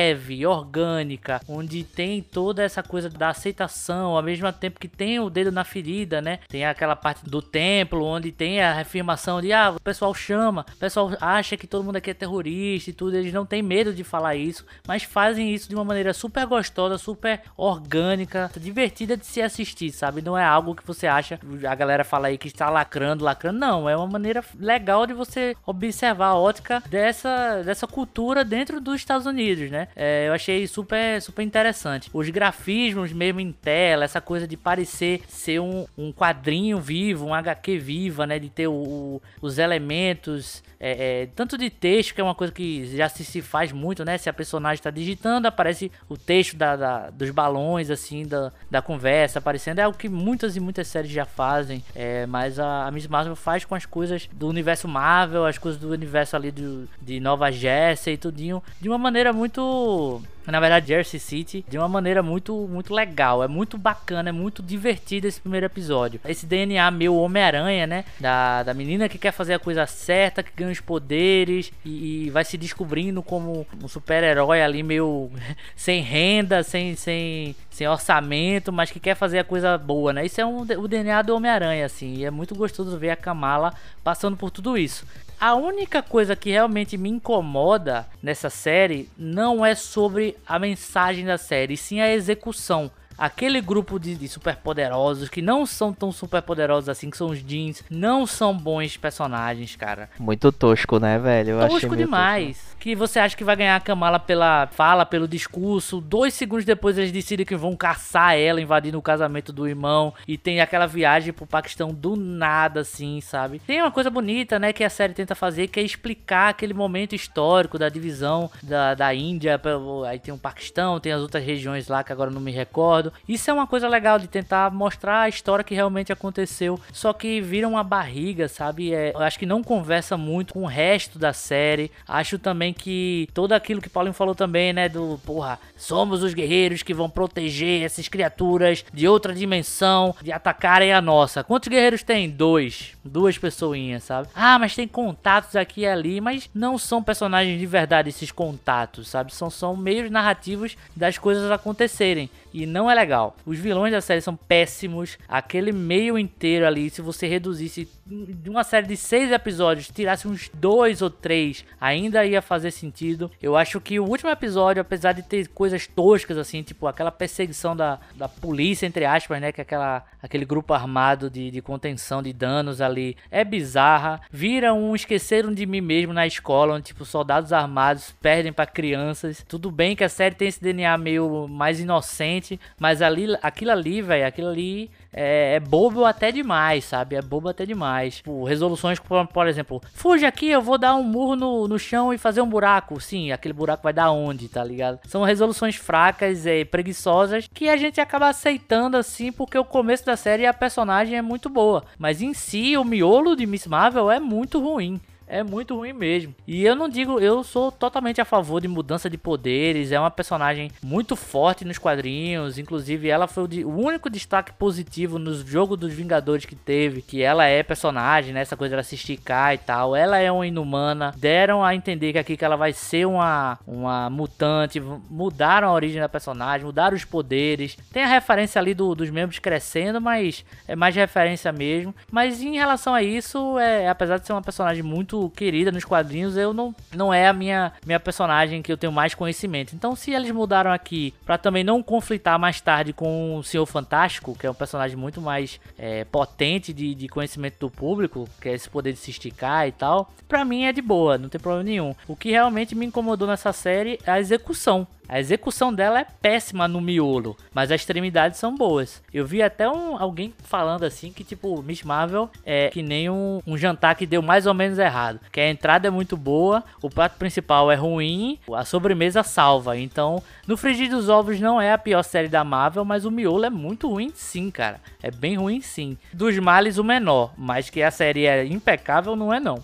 Speaker 4: orgânica, onde tem toda essa coisa da aceitação, ao mesmo tempo que tem o dedo na ferida, né? Tem aquela parte do templo onde tem a reafirmação de ah, o pessoal chama, o pessoal acha que todo mundo aqui é terrorista e tudo, eles não têm medo de falar isso, mas fazem isso de uma maneira super gostosa, super orgânica, divertida de se assistir, sabe? Não é algo que você acha, a galera fala aí que está lacrando, lacrando, não, é uma maneira legal de você observar a ótica dessa, dessa cultura dentro dos Estados Unidos, né? É, eu achei super, super interessante. Os grafismos mesmo em tela, essa coisa de parecer ser um, um quadrinho vivo, um HQ viva, né? De ter o, o- os elementos, é, é, tanto de texto, que é uma coisa que já se, se faz muito, né? Se a personagem está digitando, aparece o texto da, da- dos balões, assim, da, da conversa aparecendo. É o que muitas e muitas séries já fazem, é, mas a, a Miss Marvel faz com as coisas do universo Marvel, as coisas do universo ali do, de Nova Jersey e tudinho, de uma maneira muito muito na verdade Jersey City de uma maneira muito muito legal, é muito bacana, é muito divertido esse primeiro episódio. Esse DNA meio Homem-Aranha, né? Da, da menina que quer fazer a coisa certa, que ganha os poderes e, e vai se descobrindo como um super-herói ali meio sem renda, sem, sem, sem orçamento, mas que quer fazer a coisa boa, né? Isso é um, o DNA do Homem-Aranha, assim, e é muito gostoso ver a Kamala passando por tudo isso. A única coisa que realmente me incomoda nessa série não é sobre a mensagem da série, sim a execução. Aquele grupo de, de superpoderosos que não são tão superpoderosos assim, que são os jeans, não são bons personagens, cara.
Speaker 2: Muito tosco, né, velho? Eu
Speaker 4: Tosco demais. Que você acha que vai ganhar a Kamala pela fala, pelo discurso. Dois segundos depois eles decidem que vão caçar ela, invadindo o casamento do irmão. E tem aquela viagem pro Paquistão do nada, assim, sabe? Tem uma coisa bonita, né, que a série tenta fazer, que é explicar aquele momento histórico da divisão da, da Índia. Aí tem o Paquistão, tem as outras regiões lá que agora não me recordo. Isso é uma coisa legal de tentar mostrar a história que realmente aconteceu, só que vira uma barriga, sabe? É, acho que não conversa muito com o resto da série. Acho também que todo aquilo que Paulinho falou também, né, do porra, somos os guerreiros que vão proteger essas criaturas de outra dimensão de atacarem a nossa. Quantos guerreiros tem? Dois, duas pessoinhas, sabe? Ah, mas tem contatos aqui e ali, mas não são personagens de verdade esses contatos, sabe? São, são meios narrativos das coisas acontecerem. E não é legal. Os vilões da série são péssimos. Aquele meio inteiro ali, se você reduzisse de uma série de seis episódios, tirasse uns dois ou três, ainda ia fazer sentido. Eu acho que o último episódio, apesar de ter coisas toscas, assim, tipo aquela perseguição da, da polícia, entre aspas, né? Que é aquela, aquele grupo armado de, de contenção de danos ali, é bizarra. Vira um esqueceram de mim mesmo na escola, onde, tipo, soldados armados perdem para crianças. Tudo bem que a série tem esse DNA meio mais inocente, mas ali, aquilo ali, velho, aquilo ali é, é, bobo até demais, sabe? É bobo até demais. Tipo, resoluções, por, por exemplo, fuja aqui, eu vou dar um murro no, no chão e fazer um buraco. Sim, aquele buraco vai dar onde, tá ligado? São resoluções fracas e preguiçosas que a gente acaba aceitando assim porque o começo da série a personagem é muito boa. Mas em si, o miolo de Miss Marvel é muito ruim é muito ruim mesmo. E eu não digo, eu sou totalmente a favor de mudança de poderes. É uma personagem muito forte nos quadrinhos. Inclusive, ela foi o, o único destaque positivo no jogo dos Vingadores que teve. Que ela é personagem, né? Essa coisa dela se esticar e tal. Ela é uma inumana. Deram a entender que aqui que ela vai ser uma, uma mutante. Mudaram a origem da personagem, mudaram os poderes. Tem a referência ali do, dos membros crescendo, mas é mais referência mesmo. Mas em relação a isso, é, apesar de ser uma personagem muito querida nos quadrinhos, eu não, não é a minha, minha personagem que eu tenho mais conhecimento. Então, se eles mudaram aqui para também não conflitar mais tarde com o Senhor Fantástico, que é um personagem muito mais é, potente de, de conhecimento do público, que é esse poder de se esticar e tal, pra mim é de boa, não tem problema nenhum. O que realmente me incomodou nessa série é a execução. A execução dela é péssima no miolo, mas as extremidades são boas. Eu vi até um, alguém falando assim que, tipo, Miss Marvel é que nem um, um, jantar que deu mais ou menos errado. Que a entrada é muito boa, o prato principal é ruim, a sobremesa salva. Então, no Frigir dos Ovos não é a pior série da Marvel, mas o miolo é muito ruim sim, cara. É bem ruim sim. Dos males, o menor, mas que a série é impecável não é não.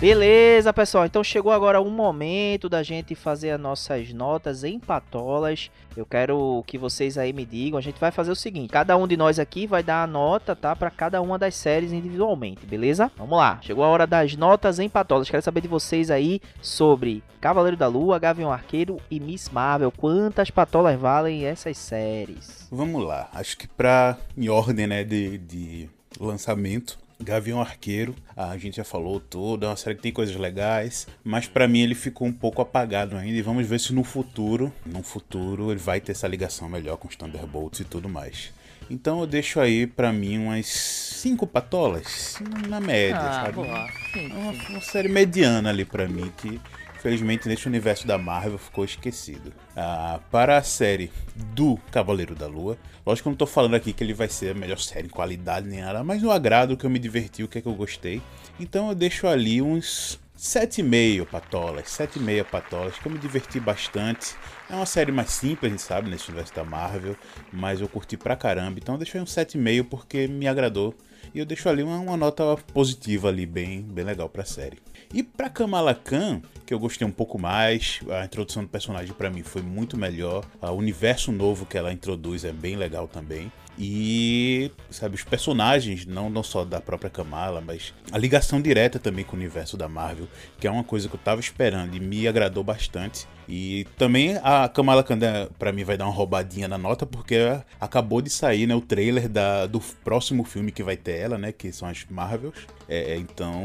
Speaker 2: Beleza, pessoal. Então chegou agora o momento da gente fazer as nossas notas em patolas. Eu quero que vocês aí me digam. A gente vai fazer o seguinte: cada um de nós aqui vai dar a nota, tá, para cada uma das séries individualmente, beleza? Vamos lá. Chegou a hora das notas em patolas. Quero saber de vocês aí sobre Cavaleiro da Lua, Gavião Arqueiro e Miss Marvel. Quantas patolas valem essas séries?
Speaker 5: Vamos lá. Acho que para em ordem, né, de, de lançamento Gavião Arqueiro, a gente já falou tudo, é uma série que tem coisas legais, mas para mim ele ficou um pouco apagado ainda e vamos ver se no futuro, no futuro ele vai ter essa ligação melhor com os Thunderbolts e tudo mais. Então eu deixo aí para mim umas cinco patolas, na média, ah, sabe? Boa. Sim, sim. Uma, uma série mediana ali para mim que Felizmente, neste universo da Marvel ficou esquecido. Ah, para a série do Cavaleiro da Lua, lógico que eu não estou falando aqui que ele vai ser a melhor série em qualidade nem nada, mas no agrado, que eu me diverti, o que é que eu gostei. Então eu deixo ali uns 7,5 patolas, 7,5 patolas, que eu me diverti bastante. É uma série mais simples, sabe, nesse universo da Marvel, mas eu curti pra caramba. Então eu deixei um 7,5 porque me agradou. E eu deixo ali uma, uma, nota positiva ali, bem, bem legal pra série. E pra Kamala Khan, que eu gostei um pouco mais, a introdução do personagem para mim foi muito melhor. O universo novo que ela introduz é bem legal também. E, sabe, os personagens, não, não só da própria Kamala, mas a ligação direta também com o universo da Marvel, que é uma coisa que eu tava esperando e me agradou bastante. E também a Kamala Khan, para mim, vai dar uma roubadinha na nota, porque acabou de sair né, o trailer da, do próximo filme que vai ter ela, né? Que são as Marvels. É, então,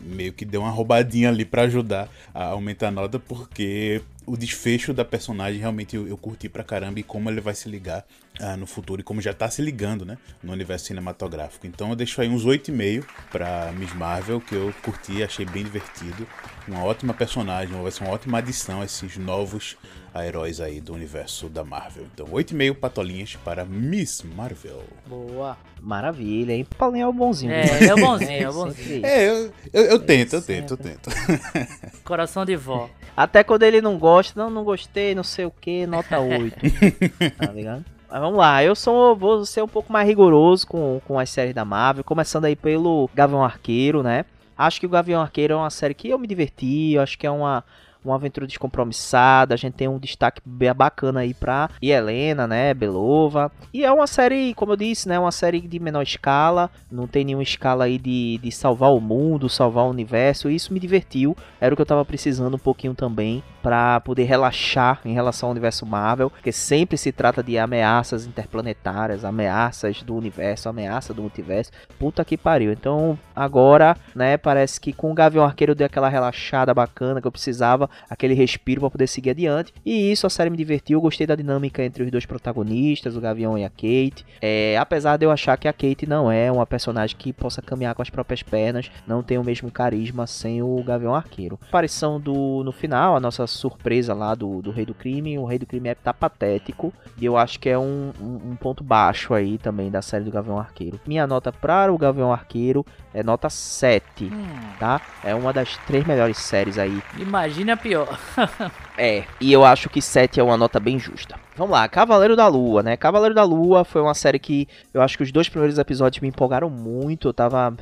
Speaker 5: meio que deu uma roubadinha ali para ajudar a aumentar a nota, porque o desfecho da personagem realmente eu, eu curti pra caramba e como ele vai se ligar ah, no futuro e como já tá se ligando, né, no universo cinematográfico. Então eu deixo aí uns 8,5 pra Miss Marvel, que eu curti, achei bem divertido. Uma ótima personagem, vai ser uma ótima adição a esses novos a heróis aí do universo da Marvel. Então, 8,5 patolinhas para Miss Marvel.
Speaker 4: Boa.
Speaker 2: Maravilha, hein? Paulinho é o bonzinho.
Speaker 4: É, é o bonzinho, é o bonzinho.
Speaker 5: É, eu, eu, eu tento, eu tento, eu tento.
Speaker 4: Coração de vó.
Speaker 2: Até quando ele não gosta, não, não gostei, não sei o que, nota 8. tá ligado? Mas vamos lá, eu sou, vou ser um pouco mais rigoroso com, com as séries da Marvel, começando aí pelo Gavião Arqueiro, né? Acho que o Gavião Arqueiro é uma série que eu me diverti, eu acho que é uma, uma aventura descompromissada, a gente tem um destaque bacana aí pra Helena, né, Belova. E é uma série, como eu disse, né, uma série de menor escala, não tem nenhuma escala aí de, de salvar o mundo, salvar o universo, e isso me divertiu, era o que eu tava precisando um pouquinho também para poder relaxar em relação ao universo Marvel, porque sempre se trata de ameaças interplanetárias, ameaças do universo, ameaça do multiverso. Puta que pariu. Então, agora, né, parece que com o Gavião Arqueiro deu aquela relaxada bacana que eu precisava, aquele respiro para poder seguir adiante. E isso a série me divertiu, eu gostei da dinâmica entre os dois protagonistas, o Gavião e a Kate. É, apesar de eu achar que a Kate não é uma personagem que possa caminhar com as próprias pernas, não tem o mesmo carisma sem o Gavião Arqueiro. Aparição do no final, a nossa surpresa lá do, do Rei do Crime. O Rei do Crime é tá patético. E eu acho que é um, um, um ponto baixo aí também da série do Gavião Arqueiro. Minha nota para o Gavião Arqueiro é nota 7, tá? É uma das três melhores séries aí.
Speaker 4: Imagina a pior.
Speaker 2: É, e eu acho que 7 é uma nota bem justa. Vamos lá, Cavaleiro da Lua, né? Cavaleiro da Lua foi uma série que eu acho que os dois primeiros episódios me empolgaram muito. Eu tava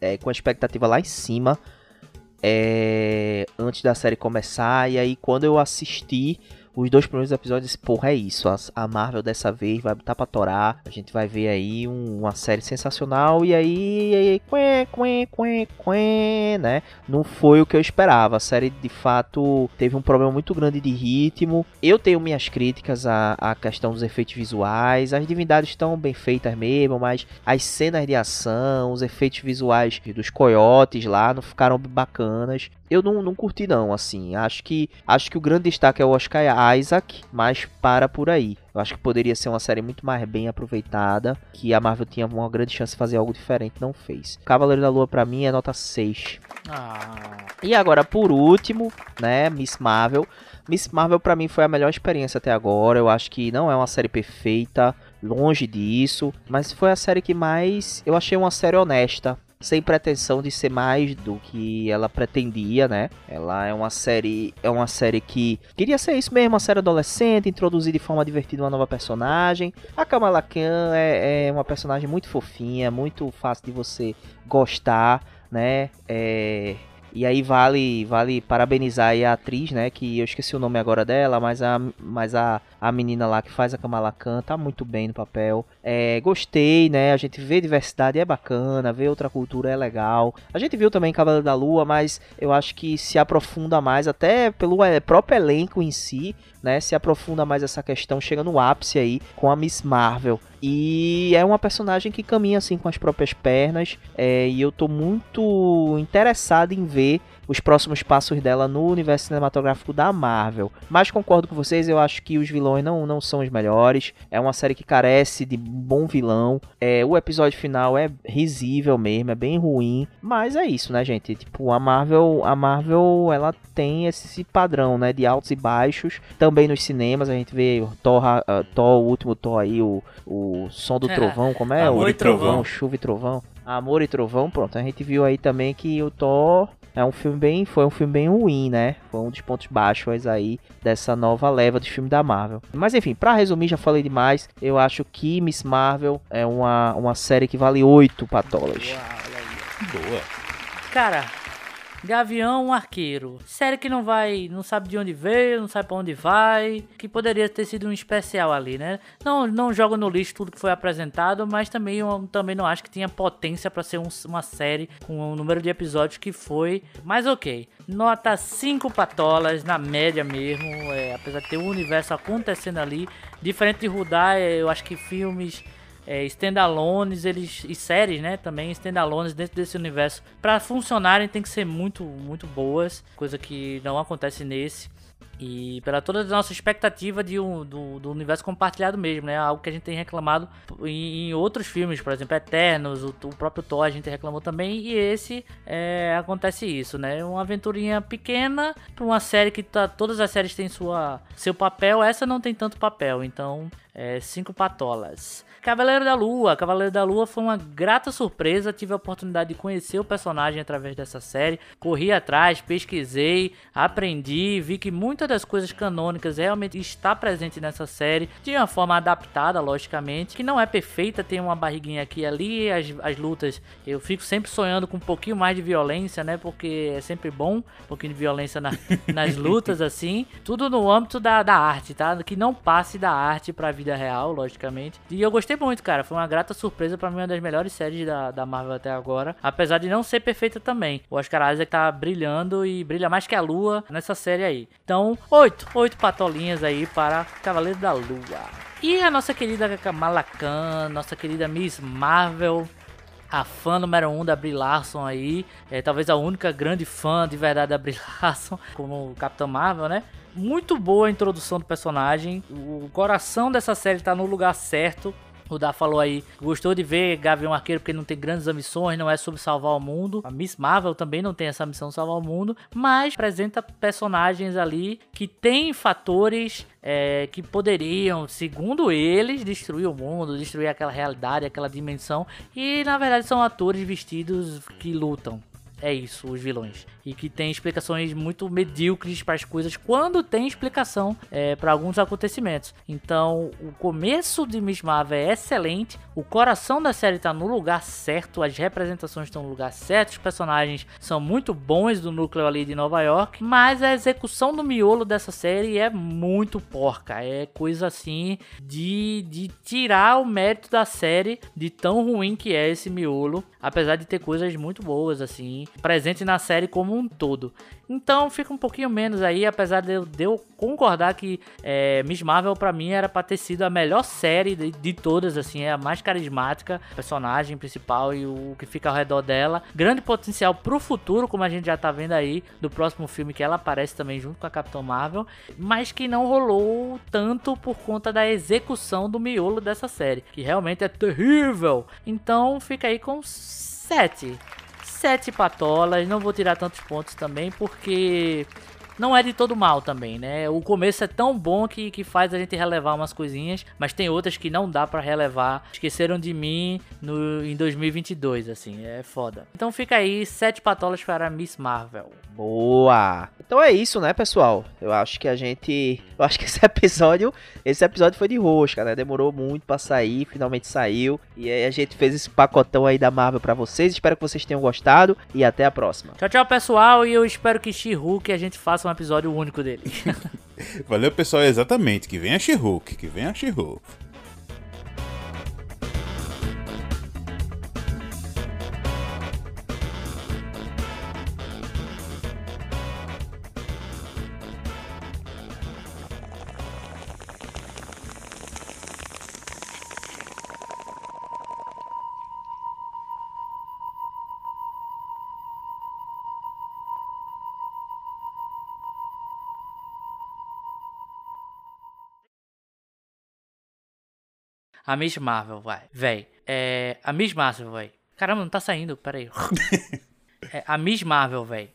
Speaker 2: é, com a expectativa lá em cima é, antes da série começar. E aí, quando eu assisti os dois primeiros episódios, porra, é isso. A, a Marvel dessa vez vai botar pra torar. A gente vai ver aí um- uma série sensacional. E aí, aí quen, quen, quen, quen, né? Não foi o que eu esperava. A série, de fato, teve um problema muito grande de ritmo. Eu tenho minhas críticas à, à questão dos efeitos visuais. As divindades estão bem feitas mesmo, mas as cenas de ação, os efeitos visuais dos coiotes lá não ficaram bacanas. Eu não, não curti não, assim. Acho que acho que o grande destaque é o Oscar Isaac, mas para por aí. Eu acho que poderia ser uma série muito mais bem aproveitada, que a Marvel tinha uma grande chance de fazer algo diferente, não fez. Cavaleiro da Lua pra mim é nota 6.
Speaker 4: Ah,
Speaker 2: E agora, por último, né, Miss Marvel. Miss Marvel pra mim foi a melhor experiência até agora. Eu acho que não é uma série perfeita, longe disso, mas foi a série que mais eu achei uma série honesta. Sem pretensão de ser mais do que ela pretendia, né? Ela é uma série. É uma série que queria ser isso mesmo, uma série adolescente, introduzir de forma divertida uma nova personagem. A Kamala Khan é, é uma personagem muito fofinha, muito fácil de você gostar, né? É, e aí vale vale parabenizar a atriz, né? Que eu esqueci o nome agora dela, mas a, mas a, a menina lá que faz a Kamala Khan tá muito bem no papel. É, gostei, né? A gente vê diversidade, é bacana, ver outra cultura é legal. A gente viu também Cavaleiro da Lua, mas eu acho que se aprofunda mais, até pelo é, próprio elenco em si, né? Se aprofunda mais essa questão, chega no ápice aí com a Miss Marvel. E é uma personagem que caminha assim com as próprias pernas. é, e eu tô muito interessado em ver os próximos passos dela no universo cinematográfico da Marvel. Mas concordo com vocês, eu acho que os vilões não, não são os melhores. É uma série que carece de bom vilão. É, o episódio final é risível mesmo, é bem ruim. Mas é isso, né, gente? Tipo, a Marvel, a Marvel, ela tem esse padrão, né, de altos e baixos. Também nos cinemas a gente vê o Thor, ah, Thor o último Thor aí, o, o som do
Speaker 4: É.
Speaker 2: trovão, como é?
Speaker 5: Amor
Speaker 2: o
Speaker 5: e Trovão.
Speaker 2: chuva e trovão. Amor e Trovão, pronto. A gente viu aí também que o Thor é um filme bem, foi um filme bem ruim, né? Foi um dos pontos baixos aí dessa nova leva de filme da Marvel. Mas enfim, pra resumir, já falei demais. Eu acho que Miss Marvel é uma, uma série que vale 8 patolas.
Speaker 5: Boa.
Speaker 4: cara, Gavião Arqueiro. Série que não vai, não sabe de onde veio, não sabe pra onde vai, que poderia ter sido um especial ali, né? Não, não joga no lixo tudo que foi apresentado, mas também eu também não acho que tinha potência pra ser um- uma série com o número de episódios que foi. Mas ok, nota 5 patolas na média mesmo, é, apesar de ter um universo acontecendo ali, diferente de Rudar, é, eu acho que filmes é, standalones eles e séries, né, também standalones dentro desse universo para funcionarem tem que ser muito muito boas, coisa que não acontece nesse. E pela toda a nossa expectativa de um, do, do universo compartilhado mesmo, né? Algo que a gente tem reclamado em, em outros filmes, por exemplo, Eternos, o, o, próprio Thor a gente reclamou também. E esse é, acontece isso, né? Uma aventurinha pequena para uma série que tá, todas as séries têm sua, seu papel, essa não tem tanto papel, então é, cinco patolas. Cavaleiro da Lua. Cavaleiro da Lua foi uma grata surpresa. Tive a oportunidade de conhecer o personagem através dessa série. Corri atrás, pesquisei, aprendi, vi que muitas das coisas canônicas realmente está presente nessa série de uma forma adaptada, logicamente, que não é perfeita, tem uma barriguinha aqui e ali, as, as lutas. Eu fico sempre sonhando com um pouquinho mais de violência, né? Porque é sempre bom um pouquinho de violência na, nas lutas, assim. Tudo no âmbito da, da arte, tá? Que não passe da arte pra vida real, logicamente. E eu gostei gostei muito, cara. Foi uma grata surpresa para mim, uma das melhores séries da, da Marvel até agora. Apesar de não ser perfeita também. O Oscar Isaac tá brilhando e brilha mais que a lua nessa série aí. Então, oito, oito patolinhas aí para Cavaleiro da Lua. E a nossa querida Kamala Khan, nossa querida Miss Marvel, a fã número um da Brie Larson aí, é talvez a única grande fã de verdade da Brie Larson, como Capitão Marvel, né? Muito boa a introdução do personagem, o coração dessa série tá no lugar certo. O Dá falou aí, gostou de ver Gavião Arqueiro porque não tem grandes ambições, não é sobre salvar o mundo. A Miss Marvel também não tem essa missão de salvar o mundo, mas apresenta personagens ali que têm fatores é, que poderiam, segundo eles, destruir o mundo, destruir aquela realidade, aquela dimensão. E na verdade são atores vestidos que lutam. É isso, os vilões e que tem explicações muito medíocres para as coisas quando tem explicação é, para alguns acontecimentos. Então, o começo de Miss Marvel é excelente, o coração da série está no lugar certo, as representações estão no lugar certo, os personagens são muito bons do núcleo ali de Nova York, mas a execução do miolo dessa série é muito porca, é coisa assim de, de tirar o mérito da série de tão ruim que é esse miolo, apesar de ter coisas muito boas assim, presente na série como como um todo. Então fica um pouquinho menos aí, apesar de eu, de eu concordar que é, Miss Marvel para mim era para ter sido a melhor série de, de, todas, assim, é a mais carismática, personagem principal e o que fica ao redor dela. Grande potencial pro futuro, como a gente já tá vendo aí do próximo filme que ela aparece também junto com a Capitã Marvel, mas que não rolou tanto por conta da execução do miolo dessa série, que realmente é terrível. Então fica aí com 7 sete patolas, não vou tirar tantos pontos também, porque não é de todo mal também, né? O começo é tão bom que, que faz a gente relevar umas coisinhas, mas tem outras que não dá para relevar. Esqueceram de mim no, em 2022, assim, é foda. Então fica aí, sete patolas para Miss Marvel.
Speaker 2: Boa! Então é isso, né, pessoal? Eu acho que a gente. Eu acho que esse episódio. Esse episódio foi de rosca, né? Demorou muito pra sair, finalmente saiu. E aí a gente fez esse pacotão aí da Marvel pra vocês. Espero que vocês tenham gostado. E até a próxima.
Speaker 4: Tchau, tchau, pessoal. E eu espero que She-Hulk a gente faça um episódio único dele.
Speaker 5: Valeu, pessoal. Exatamente. Que venha She-Hulk. Que venha She-Hulk.
Speaker 4: A Miss Marvel, vai. Véi. É. A Miss Marvel, véi. Caramba, não tá saindo, peraí. é, a Miss Marvel, véi.